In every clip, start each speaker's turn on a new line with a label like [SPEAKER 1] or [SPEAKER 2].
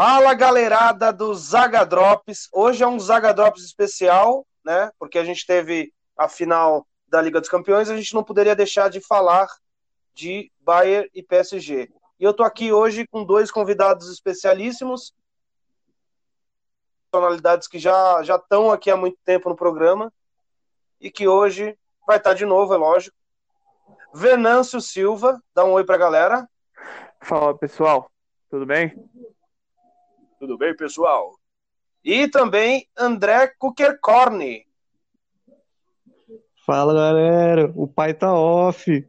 [SPEAKER 1] Fala galerada do Zaga Drops. Hoje é um Zaga Drops especial, né? Porque a gente teve a final da Liga dos Campeões, a gente não poderia deixar de falar de Bayern e PSG. E eu tô aqui hoje com dois convidados especialíssimos, personalidades que já já estão aqui há muito tempo no programa e que hoje vai estar de novo, é lógico. Venâncio Silva, dá um oi pra galera.
[SPEAKER 2] Fala pessoal, tudo bem?
[SPEAKER 1] Tudo bem, pessoal? E também André Kukerkorn.
[SPEAKER 3] Fala, galera. O pai tá off.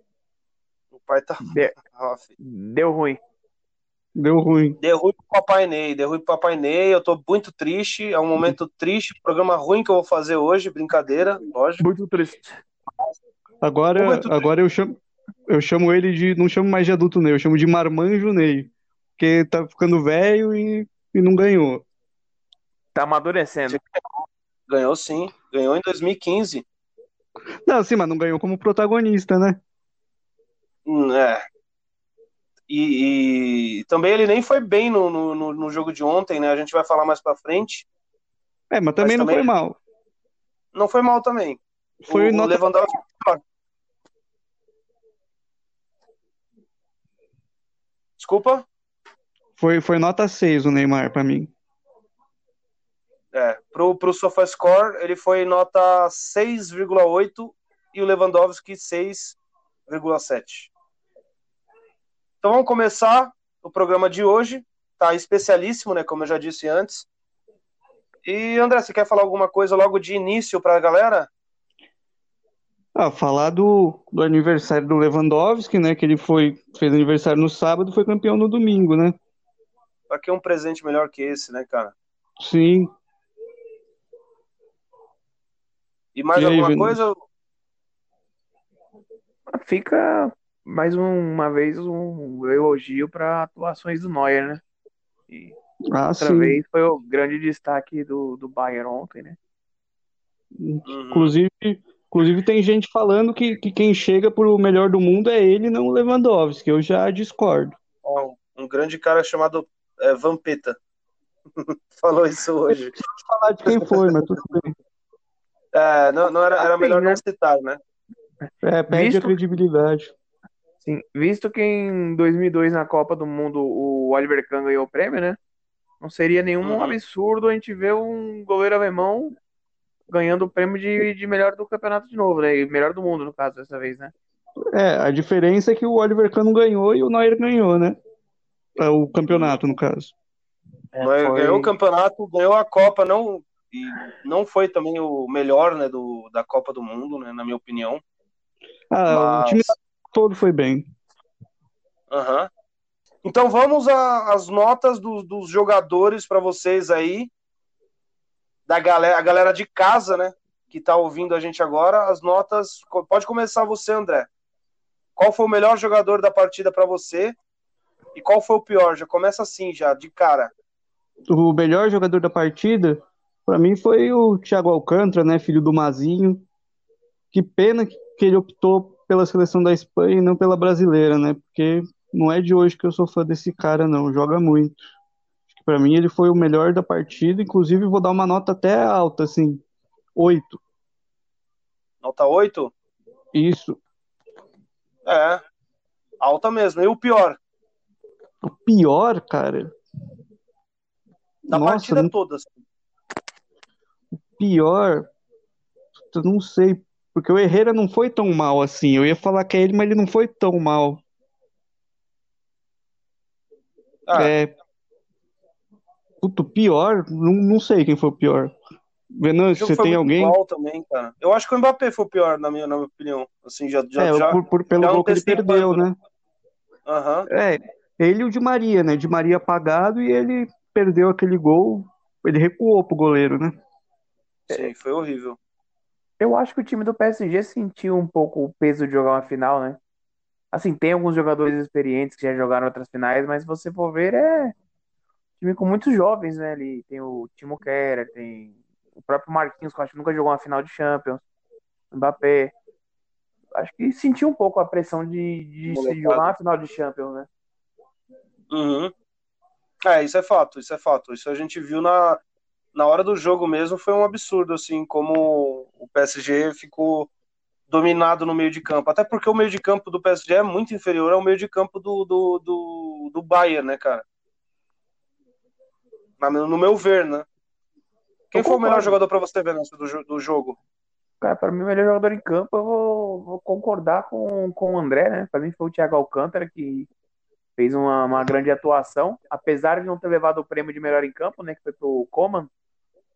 [SPEAKER 1] O pai tá
[SPEAKER 2] De-
[SPEAKER 1] off.
[SPEAKER 2] Deu ruim.
[SPEAKER 3] Deu ruim.
[SPEAKER 1] Deu ruim pro Papai Ney, deu ruim pro Papai Ney. Eu tô muito triste. É um momento triste. Programa ruim que eu vou fazer hoje. Brincadeira, lógico.
[SPEAKER 2] Muito triste.
[SPEAKER 3] Agora,
[SPEAKER 1] Muito
[SPEAKER 3] agora eu chamo, eu chamo ele de. Não chamo mais de adulto Ney, eu chamo de marmanjo Ney. Porque tá ficando velho e, e não ganhou.
[SPEAKER 2] Tá amadurecendo.
[SPEAKER 1] Ganhou sim. Ganhou em 2015.
[SPEAKER 3] Não, sim, mas não ganhou como protagonista, né?
[SPEAKER 1] Hum, é. E, e também ele nem foi bem no, no, no- jogo de ontem, né? A gente vai falar mais pra frente.
[SPEAKER 3] É, mas também não
[SPEAKER 1] também-
[SPEAKER 3] foi mal.
[SPEAKER 1] Não foi mal também.
[SPEAKER 3] Foi
[SPEAKER 1] o, o
[SPEAKER 3] nota.
[SPEAKER 1] Lewandowski. Desculpa?
[SPEAKER 3] Foi, foi nota 6 o Neymar pra mim.
[SPEAKER 1] É, pro, pro SofaScore ele foi nota 6,8 e o Lewandowski 6,7. Então vamos começar o programa de hoje. Tá especialíssimo, né? Como eu já disse antes. E André, você quer falar alguma coisa logo de início para a galera?
[SPEAKER 3] Ah, falar do, do aniversário do Lewandowski, né? Que ele foi, fez aniversário no sábado, foi campeão no domingo, né?
[SPEAKER 1] Pra que um presente melhor que esse, né, cara?
[SPEAKER 3] Sim.
[SPEAKER 1] E mais
[SPEAKER 3] E aí,
[SPEAKER 1] alguma coisa?
[SPEAKER 2] Fica mais um- uma vez um elogio para atuações do Neuer, né? E
[SPEAKER 3] Ah,
[SPEAKER 2] outra
[SPEAKER 3] sim.
[SPEAKER 2] vez foi o grande destaque do, do Bayern ontem, né?
[SPEAKER 1] Uhum.
[SPEAKER 3] Inclusive, inclusive tem gente falando que, que quem chega pro melhor do mundo é ele, não o Lewandowski. Eu já discordo.
[SPEAKER 1] Um grande cara chamado é, Vampeta. Falou isso hoje.
[SPEAKER 3] Falar de quem foi, mas tudo bem.
[SPEAKER 1] É, não, não era, era
[SPEAKER 2] Assim,
[SPEAKER 1] melhor
[SPEAKER 2] né?
[SPEAKER 1] não citar, né?
[SPEAKER 3] É, perde a
[SPEAKER 2] Visto-
[SPEAKER 3] credibilidade.
[SPEAKER 2] Sim, visto que em 2002 na Copa do Mundo o Oliver Kahn ganhou o prêmio, né? Não seria nenhum
[SPEAKER 1] Uhum.
[SPEAKER 2] absurdo a gente ver um goleiro alemão ganhando o prêmio de, de melhor do campeonato de novo, né? E melhor do mundo, no caso, dessa vez, né?
[SPEAKER 3] É, a diferença é que o Oliver Kahn não ganhou e o Neuer ganhou, né? É, O campeonato, no caso.
[SPEAKER 2] É, foi-
[SPEAKER 1] Ganhou o campeonato, ganhou a Copa, não, e não foi também o melhor né, do, da Copa do Mundo, né, na minha opinião.
[SPEAKER 3] Ah, o
[SPEAKER 1] Mas-
[SPEAKER 3] time todo foi bem.
[SPEAKER 1] Aham. Então vamos às notas do- dos jogadores para vocês aí, da galera, a galera de casa, né, que tá ouvindo a gente agora. As notas, pode começar você, André. Qual foi o melhor jogador da partida para você? E qual foi o pior? Já começa assim, já, de cara.
[SPEAKER 3] O melhor jogador da partida, pra mim, foi o Thiago Alcântara, né? Filho do Mazinho. Que pena que ele optou pela seleção da Espanha e não pela brasileira, né? Porque não é de hoje que eu sou fã desse cara, não. Joga muito. Acho que pra mim ele foi o melhor da partida. Inclusive, vou dar uma nota até alta, assim. Oito.
[SPEAKER 1] Nota 8?
[SPEAKER 3] Isso.
[SPEAKER 1] É. Alta mesmo. E o pior?
[SPEAKER 3] O pior, cara.
[SPEAKER 1] Da
[SPEAKER 3] Nossa,
[SPEAKER 1] partida
[SPEAKER 3] não-
[SPEAKER 1] toda. assim.
[SPEAKER 3] pior. Eu não sei. Porque o Herrera não foi tão mal assim. Eu ia falar que é ele, mas ele não foi tão mal.
[SPEAKER 1] Ah,
[SPEAKER 3] É. Puto, pior? Não, não sei quem foi o pior.
[SPEAKER 1] o
[SPEAKER 3] Venâncio, você tem alguém?
[SPEAKER 1] também. Eu acho que o Mbappé foi o pior, na minha, na minha opinião. Assim, já, já,
[SPEAKER 3] É,
[SPEAKER 1] já...
[SPEAKER 3] por, por- pelo
[SPEAKER 1] já
[SPEAKER 3] gol que ele perdeu, né?
[SPEAKER 1] Aham.
[SPEAKER 3] É, ele e o Di Maria, né? Di Maria apagado e ele perdeu aquele gol. Ele recuou pro goleiro, né?
[SPEAKER 1] Sim, foi horrível.
[SPEAKER 2] Eu acho que o time do PSG sentiu um pouco o peso de jogar uma final, né? Assim, tem alguns jogadores experientes que já jogaram outras finais, mas se você for ver, é um time com muitos jovens, né? Ali tem o Timo Kerr, tem o próprio Marquinhos, que eu acho que nunca jogou uma final de Champions, o Mbappé. Acho que sentiu um pouco a pressão de, de se jogar uma final de Champions, né?
[SPEAKER 1] Uhum. É, isso é fato, isso é fato. Isso a gente viu na, na hora do jogo mesmo, foi um absurdo, assim, como o PSG ficou dominado no meio de campo. Até porque o meio de campo do PSG é muito inferior ao meio de campo do, do, do, do Bayern, né, cara? No meu ver, né? Quem foi o melhor jogador para você ver do, do jogo?
[SPEAKER 2] Cara, para mim, o melhor jogador em campo, eu vou, vou, concordar com, com o André, né? Para mim foi o Thiago Alcântara, que fez uma, uma grande atuação, apesar de não ter levado o prêmio de melhor em campo, né? Que foi pro Coman.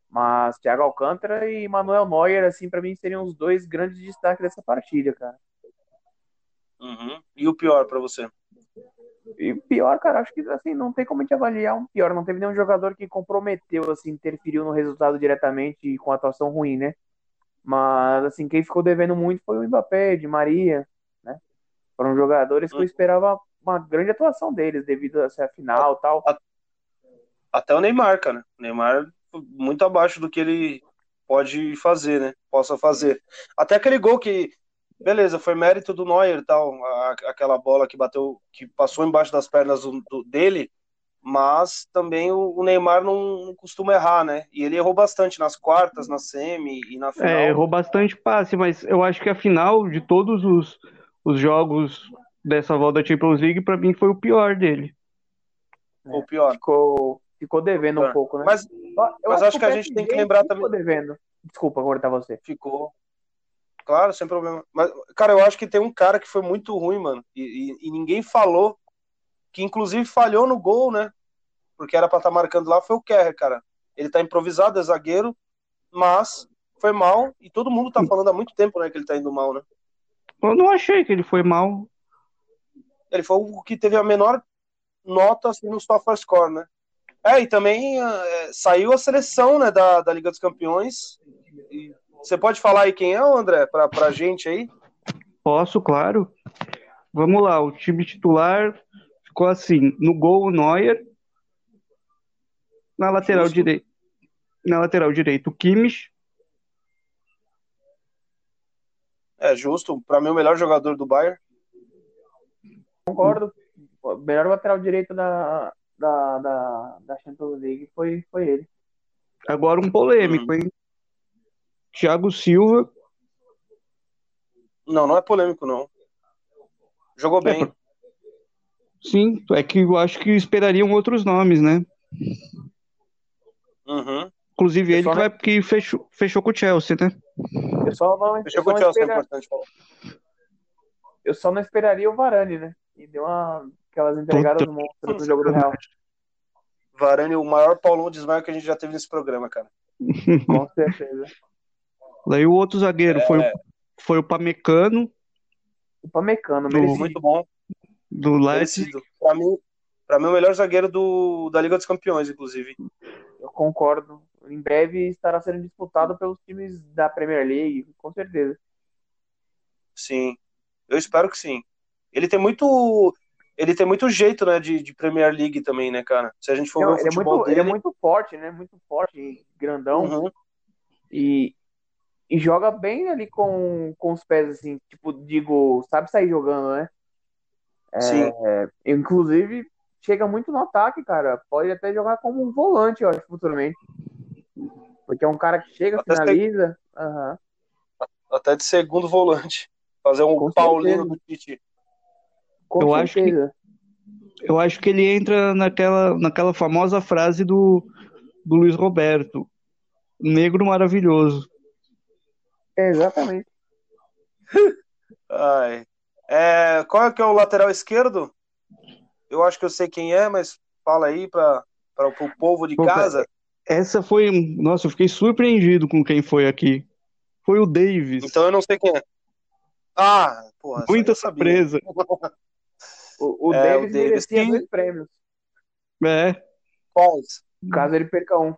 [SPEAKER 2] Mas Thiago Alcântara e Manuel Neuer, assim, para mim seriam os dois grandes destaques dessa partida, cara.
[SPEAKER 1] Uhum. E o pior para você?
[SPEAKER 2] E pior, cara, acho que assim, não tem como a gente avaliar um pior. Não teve nenhum jogador que comprometeu, assim, interferiu no resultado diretamente com atuação ruim, né? Mas, assim, quem ficou devendo muito foi o Mbappé, de Maria, né? Foram jogadores que eu hum. esperava uma grande atuação deles, devido a ser a final e tal.
[SPEAKER 1] Até o Neymar, cara. O Neymar muito abaixo do que ele pode fazer, né? Possa fazer. Até aquele gol que, beleza, foi mérito do Neuer tal, aquela bola que bateu, que passou embaixo das pernas do, do, dele, mas também o, o Neymar não, não, costuma errar, né? E ele errou bastante nas quartas, na semi e na final.
[SPEAKER 3] É, errou bastante passe, mas eu acho que a final de todos os, os jogos dessa volta da Champions League, para mim, foi o pior dele.
[SPEAKER 1] O pior.
[SPEAKER 2] Ficou, ficou devendo um pouco, né?
[SPEAKER 1] Mas, eu mas acho, acho que, a gente tem que lembrar ficou também.
[SPEAKER 2] Ficou devendo. Desculpa cortar você.
[SPEAKER 1] Ficou. Claro, sem problema. Mas, cara, eu acho que tem um cara que foi muito ruim, mano. E, e, e ninguém falou que inclusive falhou no gol, né? Porque era para estar tá marcando lá, foi o Kerr, cara. Ele tá improvisado, é zagueiro, mas foi mal e todo mundo tá falando há muito tempo, né, que ele tá indo mal, né?
[SPEAKER 3] Eu não achei que ele foi mal.
[SPEAKER 1] Ele foi o que teve a menor nota assim, no SofaScore, né? É, e também é, saiu a seleção né, da, da Liga dos Campeões. E você pode falar aí quem é, André, pra, pra gente aí?
[SPEAKER 3] Posso, claro. Vamos lá, o time titular Ficou assim, no gol o Neuer, na lateral direita, na lateral direita o Kimmich.
[SPEAKER 1] É justo, para mim o melhor jogador do Bayern.
[SPEAKER 2] Concordo. O melhor lateral direito da, da, da, da Champions League foi, foi ele.
[SPEAKER 3] Agora um polêmico, hum. hein? Thiago Silva.
[SPEAKER 1] Não, não é polêmico, não. Jogou é, bem.
[SPEAKER 3] Sim, é que eu acho que esperariam outros nomes, né?
[SPEAKER 1] Uhum.
[SPEAKER 3] Inclusive ele que, vai, que fechou, fechou com o Chelsea, né?
[SPEAKER 2] Eu só não,
[SPEAKER 1] fechou com o Chelsea, é espera... é importante falar.
[SPEAKER 2] Eu só não esperaria o Varane, né? E deu uma... aquelas entregadas Puta. monstras do jogo do Real.
[SPEAKER 1] Varane, o maior Paulão desmaio que a gente já teve nesse programa, cara.
[SPEAKER 2] com certeza.
[SPEAKER 3] Daí o outro zagueiro é... foi, o, foi o Pamecano.
[SPEAKER 2] O Pamecano,
[SPEAKER 1] merecido. Muito bom.
[SPEAKER 3] Do Leipzig.
[SPEAKER 1] Para mim, para mim, o melhor zagueiro do, da Liga dos Campeões, inclusive.
[SPEAKER 2] Eu concordo. Em breve estará sendo disputado pelos times da Premier League, com certeza.
[SPEAKER 1] Sim, eu espero que sim. Ele tem muito, ele tem muito jeito, né, de, de Premier League também, né, cara? Se a gente for Não, ver o
[SPEAKER 2] ele
[SPEAKER 1] futebol
[SPEAKER 2] é muito,
[SPEAKER 1] dele...
[SPEAKER 2] ele é muito forte, né? Muito forte, grandão.
[SPEAKER 1] Uhum.
[SPEAKER 2] E, e joga bem ali com, com os pés, assim, tipo, digo, sabe sair jogando, né?
[SPEAKER 1] Sim.
[SPEAKER 2] É, inclusive, chega muito no ataque, cara. Pode até jogar como um volante, eu acho, futuramente. Porque é um cara que chega, até finaliza. Uhum.
[SPEAKER 1] Até de segundo volante. Fazer um Com Paulino do Tite.
[SPEAKER 3] Eu acho que eu acho que ele entra naquela, naquela famosa frase do, do Luiz Roberto. Negro maravilhoso.
[SPEAKER 2] É, exatamente.
[SPEAKER 1] Ai. É, qual é que é o lateral esquerdo? Eu acho que eu sei quem é, mas fala aí para o povo de casa.
[SPEAKER 3] Essa foi. Nossa, eu fiquei surpreendido com quem foi aqui. Foi o Davis.
[SPEAKER 1] Então eu não sei quem é. Ah, porra.
[SPEAKER 3] Muita surpresa.
[SPEAKER 2] o, o, é, Davis o Davis merecia dois prêmios.
[SPEAKER 3] É.
[SPEAKER 1] Quais?
[SPEAKER 2] Caso ele perca um.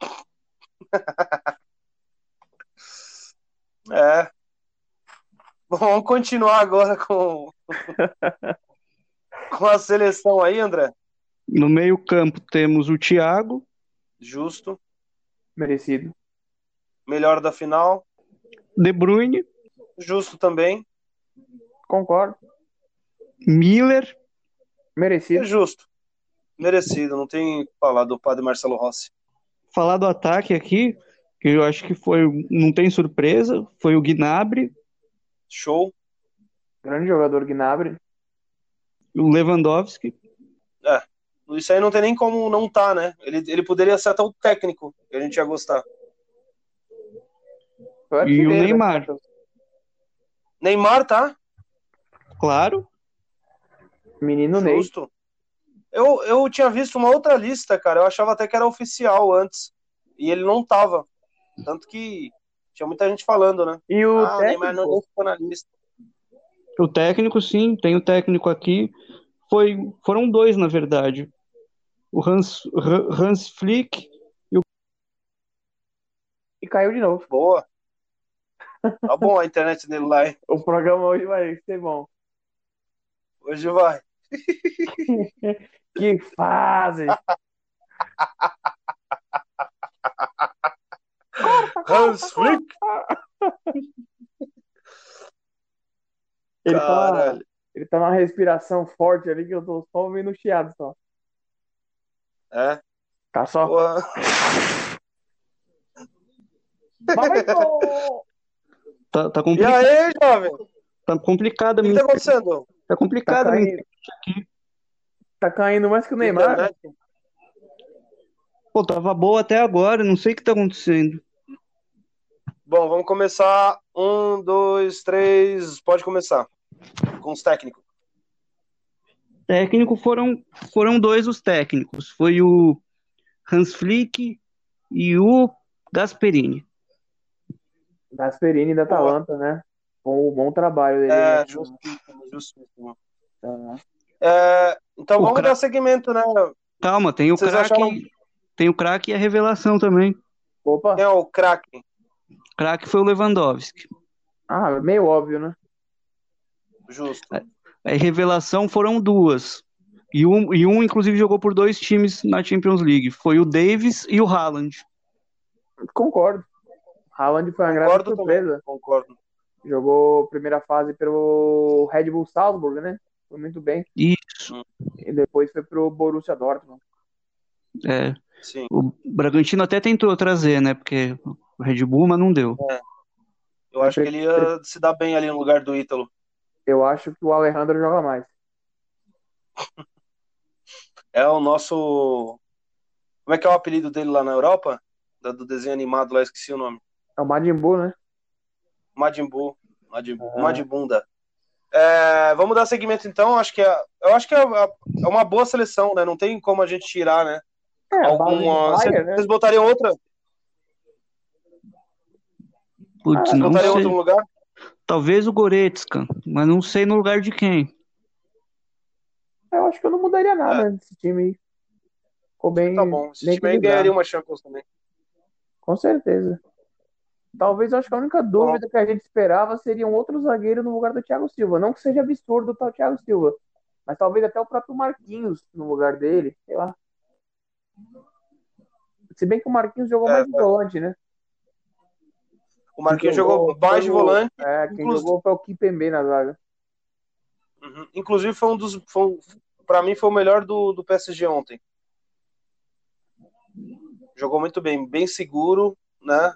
[SPEAKER 1] é. Vamos continuar agora com, com a seleção aí, André.
[SPEAKER 3] No meio-campo temos o Thiago.
[SPEAKER 1] Justo.
[SPEAKER 2] Merecido.
[SPEAKER 1] Melhor da final.
[SPEAKER 3] De Bruyne.
[SPEAKER 1] Justo também.
[SPEAKER 2] Concordo.
[SPEAKER 3] Miller.
[SPEAKER 2] Merecido.
[SPEAKER 1] É justo. Merecido, não tem o que falar do padre Marcelo Rossi.
[SPEAKER 3] Falar do ataque aqui, que eu acho que foi, não tem surpresa, foi o Gnabry,
[SPEAKER 1] Show.
[SPEAKER 2] Grande jogador Gnabry.
[SPEAKER 3] o Lewandowski.
[SPEAKER 1] Isso aí não tem nem como não tá, né? Ele, ele poderia ser até o técnico, que a gente ia gostar.
[SPEAKER 3] E o
[SPEAKER 2] da
[SPEAKER 3] Neymar.
[SPEAKER 1] Neymar, tá?
[SPEAKER 3] Claro,
[SPEAKER 2] Menino Ney.
[SPEAKER 1] Justo. Eu, eu tinha visto uma outra lista, cara. Eu achava até que era oficial antes. E ele não tava. Tanto que tinha muita gente falando, né?
[SPEAKER 2] E o
[SPEAKER 1] ah, o Neymar
[SPEAKER 2] técnico,
[SPEAKER 1] não ficou na lista.
[SPEAKER 3] o técnico sim, tem o técnico aqui. Foi, foram dois, na verdade. O Hans, Hans Flick
[SPEAKER 2] e caiu de novo.
[SPEAKER 1] Boa. Tá bom a internet dele lá, hein?
[SPEAKER 2] O programa hoje vai ser bom.
[SPEAKER 1] Hoje vai.
[SPEAKER 2] Que fase!
[SPEAKER 1] Hans Flick.
[SPEAKER 2] Ele tá, ele tá numa respiração forte ali que eu tô só ouvindo o chiado só.
[SPEAKER 1] É.
[SPEAKER 2] Tá só.
[SPEAKER 1] Porra.
[SPEAKER 2] Vai, gol!
[SPEAKER 3] tá, tá,
[SPEAKER 1] E
[SPEAKER 3] compli
[SPEAKER 1] aí, jovem? O
[SPEAKER 3] tá complicado a
[SPEAKER 1] que tá acontecendo?
[SPEAKER 3] Tá
[SPEAKER 2] Tá
[SPEAKER 3] complicado a minha
[SPEAKER 2] caindo, tá caindo mais que o Neymar.
[SPEAKER 1] Internet?
[SPEAKER 3] Pô, tava boa até agora, não sei o que tá acontecendo.
[SPEAKER 1] Bom, vamos começar. Um, dois, três. Pode começar. Com os técnicos.
[SPEAKER 3] Técnico foram, foram dois os técnicos. Foi o Hans Flick e o Gasperini.
[SPEAKER 2] Gasperini da Atalanta, né? Bom, bom trabalho dele.
[SPEAKER 1] É,
[SPEAKER 2] né?
[SPEAKER 1] justíssimo, justíssimo.
[SPEAKER 2] Tá.
[SPEAKER 1] É, então
[SPEAKER 3] O
[SPEAKER 1] vamos
[SPEAKER 3] cra-
[SPEAKER 1] dar seguimento, né?
[SPEAKER 3] Calma, tem o
[SPEAKER 1] Vocês
[SPEAKER 3] craque,
[SPEAKER 1] acharam-
[SPEAKER 3] tem o craque e a revelação também.
[SPEAKER 2] Opa!
[SPEAKER 1] É o craque?
[SPEAKER 3] Craque foi o Lewandowski.
[SPEAKER 2] Ah, meio óbvio, né?
[SPEAKER 1] Justo.
[SPEAKER 3] A revelação foram duas. E um, e um, inclusive, jogou por dois times na Champions League. Foi o Davis e o Haaland.
[SPEAKER 2] Concordo. Haaland foi uma grande
[SPEAKER 1] Concordo também.
[SPEAKER 2] surpresa.
[SPEAKER 1] Concordo.
[SPEAKER 2] Jogou primeira fase pelo Red Bull Salzburg, né? Foi muito bem.
[SPEAKER 3] Isso.
[SPEAKER 2] E depois foi pro Borussia Dortmund.
[SPEAKER 3] É,
[SPEAKER 1] Sim.
[SPEAKER 3] o Bragantino até tentou trazer, né? Porque o Red Bull, mas não deu.
[SPEAKER 1] Eu acho que ele ia se dar bem ali no lugar do Ítalo.
[SPEAKER 2] Eu acho que o Alejandro joga mais.
[SPEAKER 1] É o nosso. Como é que é o apelido dele lá na Europa? Do desenho animado lá, esqueci o nome.
[SPEAKER 2] É o Majin Buu, né?
[SPEAKER 1] Majin Buu. Majin,
[SPEAKER 2] Ah.
[SPEAKER 1] Majibunda. É, vamos dar seguimento então. Acho que é, eu acho que é, é uma boa seleção, né? Não tem como a gente tirar, né?
[SPEAKER 2] É,
[SPEAKER 1] Alguma.
[SPEAKER 2] Bayern, né?
[SPEAKER 1] Vocês botariam outra?
[SPEAKER 3] Putz,
[SPEAKER 2] Ah,
[SPEAKER 3] não
[SPEAKER 1] Botariam
[SPEAKER 3] sei.
[SPEAKER 1] outro lugar?
[SPEAKER 3] Talvez o Goretzka, mas não sei no lugar de quem.
[SPEAKER 2] Eu acho que eu não mudaria nada nesse time aí. Ficou bem,
[SPEAKER 1] Tá bom. Esse
[SPEAKER 2] bem
[SPEAKER 1] time aí ganharia uma Champions também.
[SPEAKER 2] Com certeza. Talvez eu acho que a única dúvida que a gente esperava seria um outro zagueiro no lugar do Thiago Silva. Não que seja absurdo o Thiago Silva, mas talvez até o próprio Marquinhos no lugar dele, sei lá. Se bem que o Marquinhos jogou
[SPEAKER 1] É,
[SPEAKER 2] mais de volante, né?
[SPEAKER 1] O Marquinhos
[SPEAKER 2] Quem
[SPEAKER 1] jogou mais de volante.
[SPEAKER 2] É, quem
[SPEAKER 1] Inclusive-
[SPEAKER 2] jogou foi o Kipembe na zaga.
[SPEAKER 1] Uhum. Inclusive, foi um dos. Foi pra mim, foi o melhor do, do PSG ontem. Jogou muito bem, bem seguro, né?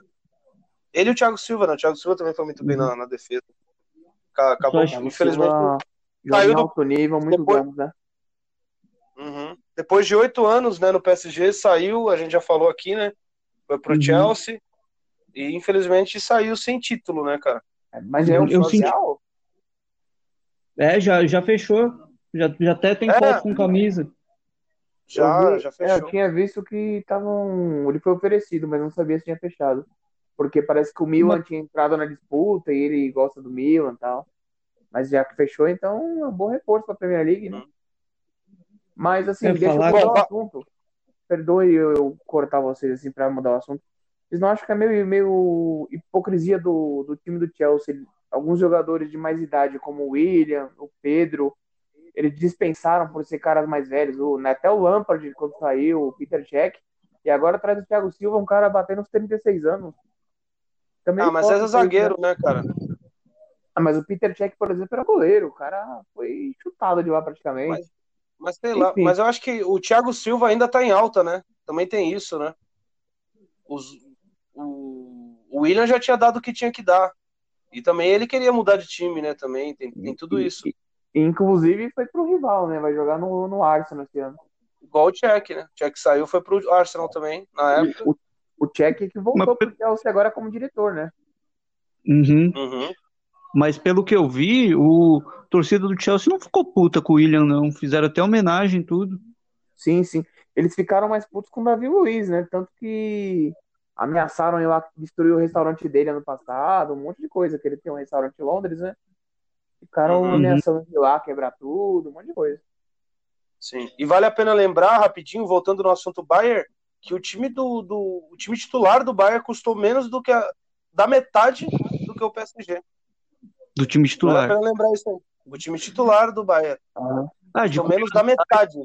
[SPEAKER 1] Ele e o Thiago Silva, né? O Thiago Silva também foi muito bem na, na defesa. Ca- Acabou, infelizmente.
[SPEAKER 2] Silva
[SPEAKER 1] saiu do-
[SPEAKER 2] alto nível, muitos
[SPEAKER 1] depois-
[SPEAKER 2] anos, né?
[SPEAKER 1] Uhum. Depois de oito anos, né, no PSG, saiu, a gente já falou aqui, né? Foi pro
[SPEAKER 3] Uhum.
[SPEAKER 1] Chelsea. E infelizmente saiu sem título, né, cara?
[SPEAKER 2] Mas é um
[SPEAKER 3] Eu senti-
[SPEAKER 2] social?
[SPEAKER 3] É, já, já fechou. Já, já até tem
[SPEAKER 1] É.
[SPEAKER 3] foto com camisa.
[SPEAKER 1] Já,
[SPEAKER 2] vi-
[SPEAKER 1] já
[SPEAKER 2] é,
[SPEAKER 1] fechou.
[SPEAKER 2] eu tinha visto que estavam. Ele foi oferecido, mas não sabia se tinha fechado. Porque parece que o Milan tinha entrado na disputa e ele gosta do Milan e tal. Mas já que fechou, então é um bom reforço para a Premier League, né? Mas assim,
[SPEAKER 3] Eu
[SPEAKER 2] deixa eu
[SPEAKER 3] falar
[SPEAKER 2] mudar
[SPEAKER 1] que-
[SPEAKER 2] o assunto. Perdoe eu, eu cortar vocês assim para mudar o assunto. Vocês não acham que é meio, meio hipocrisia do, do time do Chelsea? Alguns jogadores de mais idade, como o William, o Pedro, eles dispensaram por ser caras mais velhos. O, né, até o Lampard, quando saiu, o Peter Cech. E agora traz o Thiago Silva, um cara batendo uns 36 anos. Também
[SPEAKER 1] Ah, mas
[SPEAKER 2] posso
[SPEAKER 1] é zagueiro,
[SPEAKER 2] né?
[SPEAKER 1] cara?
[SPEAKER 2] Ah, mas o Peter Cech, por exemplo, era goleiro. O cara foi chutado de lá praticamente.
[SPEAKER 1] Mas- Mas sei lá,
[SPEAKER 2] Enfim.
[SPEAKER 1] mas eu acho que o Thiago Silva ainda tá em alta, né? Também tem isso, né? Os, o, o William já tinha dado o que tinha que dar. E também ele queria mudar de time, né? Também tem, tem tudo
[SPEAKER 2] E-
[SPEAKER 1] isso.
[SPEAKER 2] e- Inclusive foi pro rival, né? Vai jogar no, no Arsenal esse ano.
[SPEAKER 1] Igual o Tchek, né? O Tchek saiu, foi pro Arsenal também, na época.
[SPEAKER 2] O, o Cech que voltou
[SPEAKER 3] Mas-
[SPEAKER 2] pro Chelsea agora como diretor, né?
[SPEAKER 3] Uhum.
[SPEAKER 1] Uhum.
[SPEAKER 3] Mas pelo que eu vi, o torcida do Chelsea não ficou puta com o William, não. Fizeram até homenagem e tudo.
[SPEAKER 2] Sim, sim. Eles ficaram mais putos com o Davi Luiz, né? Tanto que ameaçaram ir lá destruir o restaurante dele ano passado, um monte de coisa, que ele tem um restaurante em Londres, né? Ficaram
[SPEAKER 1] Uhum.
[SPEAKER 2] ameaçando de ir lá, quebrar tudo, um monte de coisa.
[SPEAKER 1] Sim. E vale a pena lembrar, rapidinho, voltando no assunto Bayern, que o time do, do o time titular do Bayern custou menos do que a, da metade do que o PSG.
[SPEAKER 3] Do time titular.
[SPEAKER 1] pena lembrar isso aí. O time titular do Bayern
[SPEAKER 3] Ah, de,
[SPEAKER 1] custou menos da metade.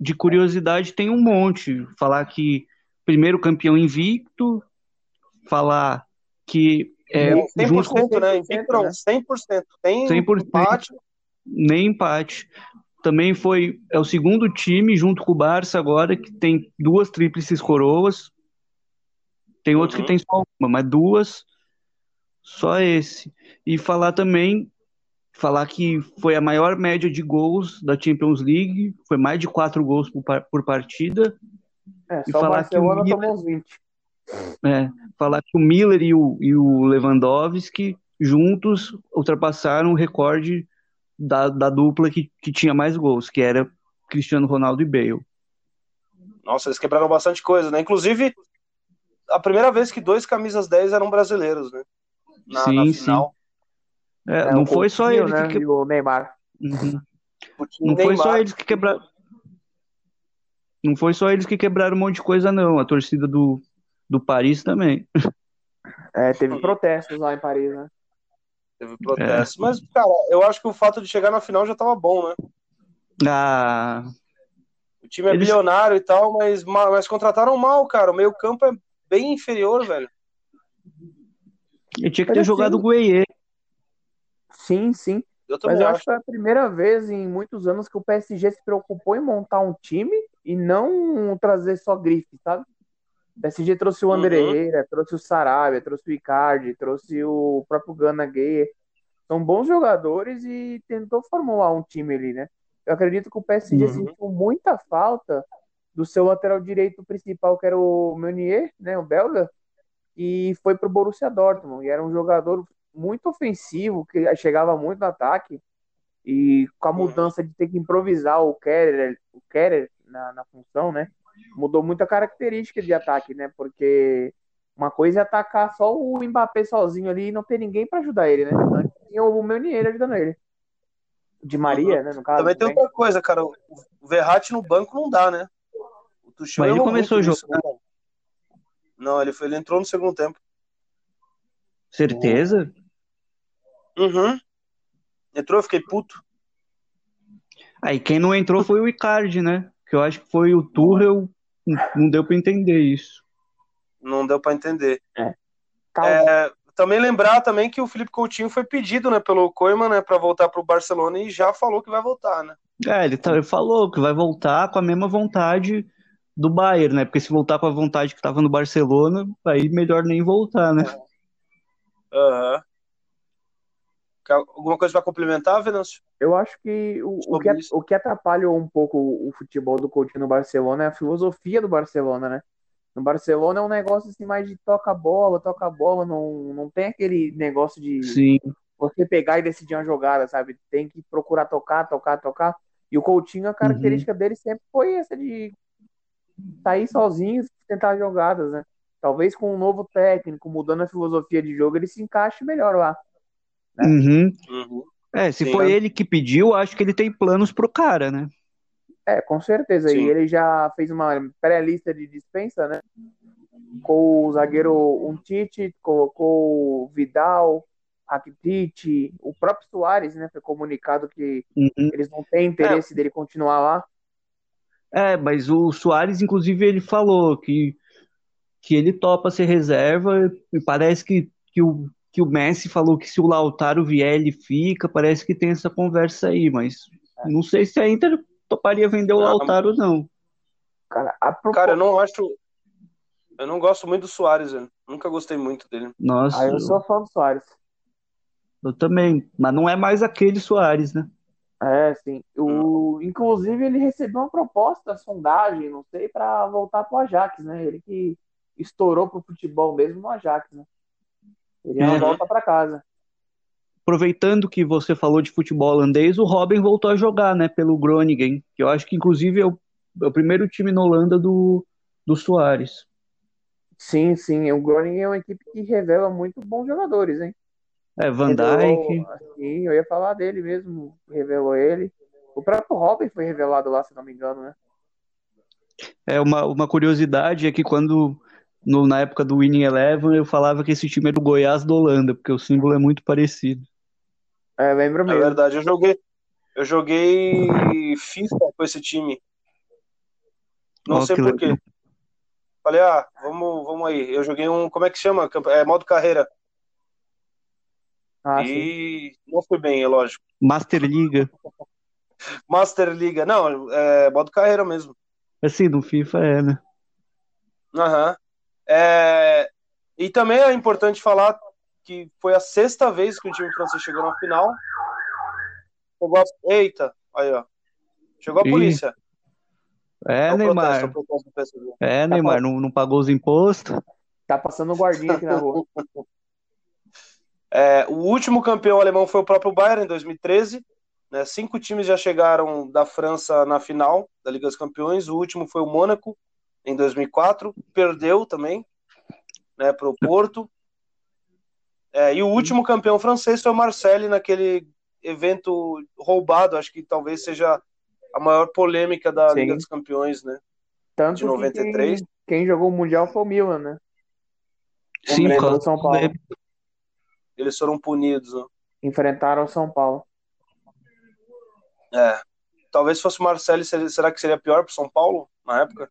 [SPEAKER 3] de curiosidade tem um monte. Falar que primeiro campeão invicto, falar que é,
[SPEAKER 2] Sim,
[SPEAKER 1] 100%,
[SPEAKER 3] junto com
[SPEAKER 1] né?
[SPEAKER 2] 100%,
[SPEAKER 1] Invicto não,
[SPEAKER 2] né?
[SPEAKER 1] 100%. Tem
[SPEAKER 3] 100%.
[SPEAKER 1] empate.
[SPEAKER 3] nem empate. Também foi é o segundo time junto com o Barça agora que tem duas tríplices coroas. Tem outros
[SPEAKER 1] Uhum.
[SPEAKER 3] que tem só uma, mas duas só esse. E falar também falar que foi a maior média de gols da Champions League, foi mais de quatro gols por, por partida.
[SPEAKER 2] É,
[SPEAKER 3] E falar que o
[SPEAKER 2] 20.
[SPEAKER 3] É, falar que o Miller e o, e o Lewandowski juntos ultrapassaram o recorde da, da dupla que, que tinha mais gols, que era Cristiano Ronaldo e Bale.
[SPEAKER 1] Nossa, eles quebraram bastante coisa, né? Inclusive, a primeira vez que dois camisas 10 eram brasileiros, né? Na,
[SPEAKER 3] Sim,
[SPEAKER 1] na
[SPEAKER 3] sim.
[SPEAKER 1] final.
[SPEAKER 3] É,
[SPEAKER 2] É,
[SPEAKER 3] não foi só eles
[SPEAKER 2] né?
[SPEAKER 3] que,
[SPEAKER 2] E o Neymar.
[SPEAKER 3] Uhum. Não foi só
[SPEAKER 1] Neymar.
[SPEAKER 3] eles que quebraram. Não foi só eles que quebraram um monte de coisa, não. A torcida do, do Paris também.
[SPEAKER 2] É, teve protestos lá em Paris, né?
[SPEAKER 1] Teve protesto. Mas, cara, eu acho que o fato de chegar na final já tava bom, né?
[SPEAKER 3] Ah,
[SPEAKER 1] O time é
[SPEAKER 3] Eles-
[SPEAKER 1] bilionário e tal, mas, ma- mas contrataram mal, cara. O meio-campo é bem inferior, velho.
[SPEAKER 3] eu tinha que ter
[SPEAKER 2] assim-
[SPEAKER 3] jogado o Gueye.
[SPEAKER 2] Sim, sim.
[SPEAKER 1] Eu também
[SPEAKER 2] Mas eu
[SPEAKER 1] acho.
[SPEAKER 2] acho que foi a primeira vez em muitos anos que o PSG se preocupou em montar um time e não trazer só grife, sabe? O PSG trouxe o André
[SPEAKER 1] Uhum.
[SPEAKER 2] Trouxe o Sarabia, trouxe o Icardi, trouxe o próprio Gana Gueye. São bons jogadores e tentou formular um time ali, né? Eu acredito que o PSG
[SPEAKER 3] Uhum.
[SPEAKER 2] sentiu muita falta do seu lateral direito principal, que era o Meunier, né, o belga, e foi pro Borussia Dortmund. E era um jogador muito ofensivo, que chegava muito no ataque. E com a mudança de ter que improvisar o Kerer, o Kerer na, na função, né? Mudou muita característica de ataque, né? Porque uma coisa é atacar só o Mbappé sozinho ali e não ter ninguém para ajudar ele, né? Antes tinha o Meunier ajudando ele. De Maria, né? No caso.
[SPEAKER 1] Também tem
[SPEAKER 2] também.
[SPEAKER 1] outra coisa, cara. O o Verratti no banco não dá, né? O Tuchel
[SPEAKER 3] Mas ele começou
[SPEAKER 1] muito
[SPEAKER 3] a
[SPEAKER 1] nisso,
[SPEAKER 3] jogar.
[SPEAKER 1] né? Não, ele, foi, ele entrou no segundo tempo.
[SPEAKER 3] Certeza?
[SPEAKER 1] Uhum. Entrou, eu fiquei puto.
[SPEAKER 3] Aí quem não entrou foi o Icardi, né? Que eu acho que foi o Tuchel. Não deu pra entender isso.
[SPEAKER 1] Não deu pra entender.
[SPEAKER 2] Calma.
[SPEAKER 1] É, também lembrar também que o Felipe Coutinho foi pedido, né, pelo Koeman, né, para voltar pro Barcelona e já falou que vai voltar, né?
[SPEAKER 3] É, ele, tá- ele falou que vai voltar com a mesma vontade do Bayern, né? Porque se voltar com a vontade que tava no Barcelona, aí melhor nem voltar, né?
[SPEAKER 1] Aham. Quer Alguma coisa para complementar, Venâncio?
[SPEAKER 2] Eu acho que o, o, que o que atrapalhou um pouco o, o futebol do Coutinho no Barcelona é a filosofia do Barcelona, né? No Barcelona é um negócio assim mais de toca a bola, toca a bola, não, não tem aquele negócio de
[SPEAKER 3] Sim.
[SPEAKER 2] você pegar e decidir uma jogada, sabe? Tem que procurar tocar, tocar, tocar. E o Coutinho, a característica dele sempre foi essa de sair sozinho, tentar jogadas, né? Talvez com um novo técnico, mudando a filosofia de jogo, ele se encaixe melhor lá.
[SPEAKER 3] Uhum.
[SPEAKER 1] Uhum.
[SPEAKER 3] É, se
[SPEAKER 1] Sim.
[SPEAKER 3] foi ele que pediu, acho que ele tem planos pro cara, né?
[SPEAKER 2] É, com certeza.
[SPEAKER 1] Sim.
[SPEAKER 2] E ele já fez uma pré-lista de dispensa, né? Com o zagueiro Umtiti, colocou o Vidal, Rakitic, o próprio Soares, né? Foi comunicado que
[SPEAKER 3] Uhum.
[SPEAKER 2] eles não têm interesse dele continuar lá.
[SPEAKER 3] É, mas o Soares, inclusive, ele falou que, que ele topa ser reserva e parece que, que, o, que o Messi falou que se o Lautaro vier, ele fica. Parece que tem essa conversa aí, mas não sei se a Inter toparia vender o
[SPEAKER 1] Não.
[SPEAKER 3] Lautaro, não.
[SPEAKER 2] Cara, a propos-
[SPEAKER 1] Cara, eu não acho. Eu não gosto muito do Soares, velho. Nunca gostei muito dele.
[SPEAKER 3] Nossa,
[SPEAKER 2] Ah, eu
[SPEAKER 3] eu,
[SPEAKER 2] sou fã do Soares.
[SPEAKER 3] eu também. Mas não é mais aquele Soares, né?
[SPEAKER 2] É, sim. O... Inclusive, ele recebeu uma proposta, sondagem, não sei, pra voltar pro Ajax, né? Ele que estourou pro futebol mesmo no Ajax, né? Ele não
[SPEAKER 3] É.
[SPEAKER 2] volta pra casa.
[SPEAKER 3] Aproveitando que você falou de futebol holandês, o Robin voltou a jogar, né? Pelo Groningen, que eu acho que inclusive é o, é o primeiro time na Holanda do, do Soares.
[SPEAKER 2] Sim, sim. O Groningen é uma equipe que revela muito bons jogadores, hein?
[SPEAKER 3] É, Van Dijk.
[SPEAKER 2] Sim, eu ia falar dele mesmo, revelou ele. O próprio Robin foi revelado lá, se não me engano, né?
[SPEAKER 3] É uma, uma curiosidade é que quando no- na época do Winning Eleven eu falava que esse time era o Goiás da Holanda, porque o símbolo é muito parecido.
[SPEAKER 2] É, lembro
[SPEAKER 1] É
[SPEAKER 2] mesmo.
[SPEAKER 1] verdade, eu joguei. Eu joguei FIFA com esse time. Não
[SPEAKER 3] Ó,
[SPEAKER 1] sei
[SPEAKER 3] que
[SPEAKER 1] por quê.
[SPEAKER 3] legal.
[SPEAKER 1] Falei, ah, vamos, vamos aí. Eu joguei um. Como é que chama? É modo carreira.
[SPEAKER 2] Ah, sim.
[SPEAKER 1] e não fui bem, é lógico.
[SPEAKER 3] Master Liga.
[SPEAKER 1] Master Liga. Não, é modo carreira mesmo.
[SPEAKER 3] Assim, no FIFA é, né?
[SPEAKER 1] Aham. É, E também é importante falar que foi a sexta vez que o time francês chegou na final. Chegou a... Eita, aí ó. Chegou a polícia.
[SPEAKER 3] É,
[SPEAKER 1] É é
[SPEAKER 3] Neymar.
[SPEAKER 1] protesto.
[SPEAKER 3] É, Neymar, não, não pagou os impostos.
[SPEAKER 2] Tá passando o guardinha aqui na rua.
[SPEAKER 1] É, o último campeão alemão foi o próprio Bayern em 2013. Né? Cinco times já chegaram da França na final da Liga dos Campeões. O último foi o Mônaco em 2004. Perdeu também né, para o Porto. É, e o último campeão francês foi o Marseille naquele evento roubado. Acho que talvez seja a maior polêmica da
[SPEAKER 2] Sim.
[SPEAKER 1] Liga dos Campeões, né?
[SPEAKER 2] Tanto
[SPEAKER 1] De
[SPEAKER 2] que
[SPEAKER 1] 93.
[SPEAKER 2] quem, quem jogou o Mundial foi o Milan, né?
[SPEAKER 3] Sim,
[SPEAKER 2] Lembrou
[SPEAKER 3] causa
[SPEAKER 2] do São Paulo.
[SPEAKER 1] Eles foram punidos. né?
[SPEAKER 2] Enfrentaram o São Paulo.
[SPEAKER 1] É. Talvez fosse o será que seria pior para São Paulo na época?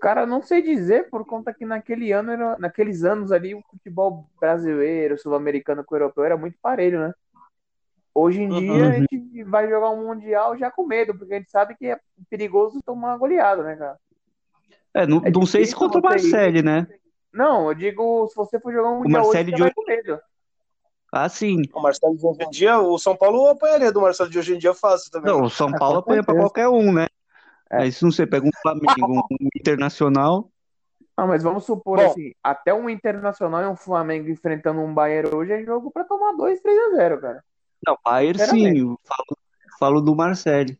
[SPEAKER 2] Cara, não sei dizer, por conta que naquele ano, era, naqueles anos ali, o futebol brasileiro, sul-americano com o europeu era muito parelho, né? Hoje em
[SPEAKER 1] Uhum.
[SPEAKER 2] dia a gente vai jogar um Mundial já com medo, porque a gente sabe que é perigoso tomar uma goleada, né, cara?
[SPEAKER 3] É, não,
[SPEAKER 2] É
[SPEAKER 3] não sei se contra o. Marseille, né?
[SPEAKER 2] Não, eu digo, se você for jogar um Mundial hoje,
[SPEAKER 3] Marcelo
[SPEAKER 2] você
[SPEAKER 3] de
[SPEAKER 2] vai com medo.
[SPEAKER 3] Ah, sim.
[SPEAKER 1] O Marcelo de hoje em dia, o São Paulo apanharia do Marcelo de hoje em dia fácil também.
[SPEAKER 3] Não, o São Paulo apanha pra qualquer um, né?
[SPEAKER 2] É.
[SPEAKER 3] Aí se não você pega um Flamengo, um Internacional,
[SPEAKER 2] Ah, mas vamos supor
[SPEAKER 1] Bom.
[SPEAKER 2] assim, até um Internacional e um Flamengo enfrentando um Bayern hoje é jogo pra tomar 2, 3 a 0, cara.
[SPEAKER 3] não, Bayern sim, eu falo, falo do Marseille.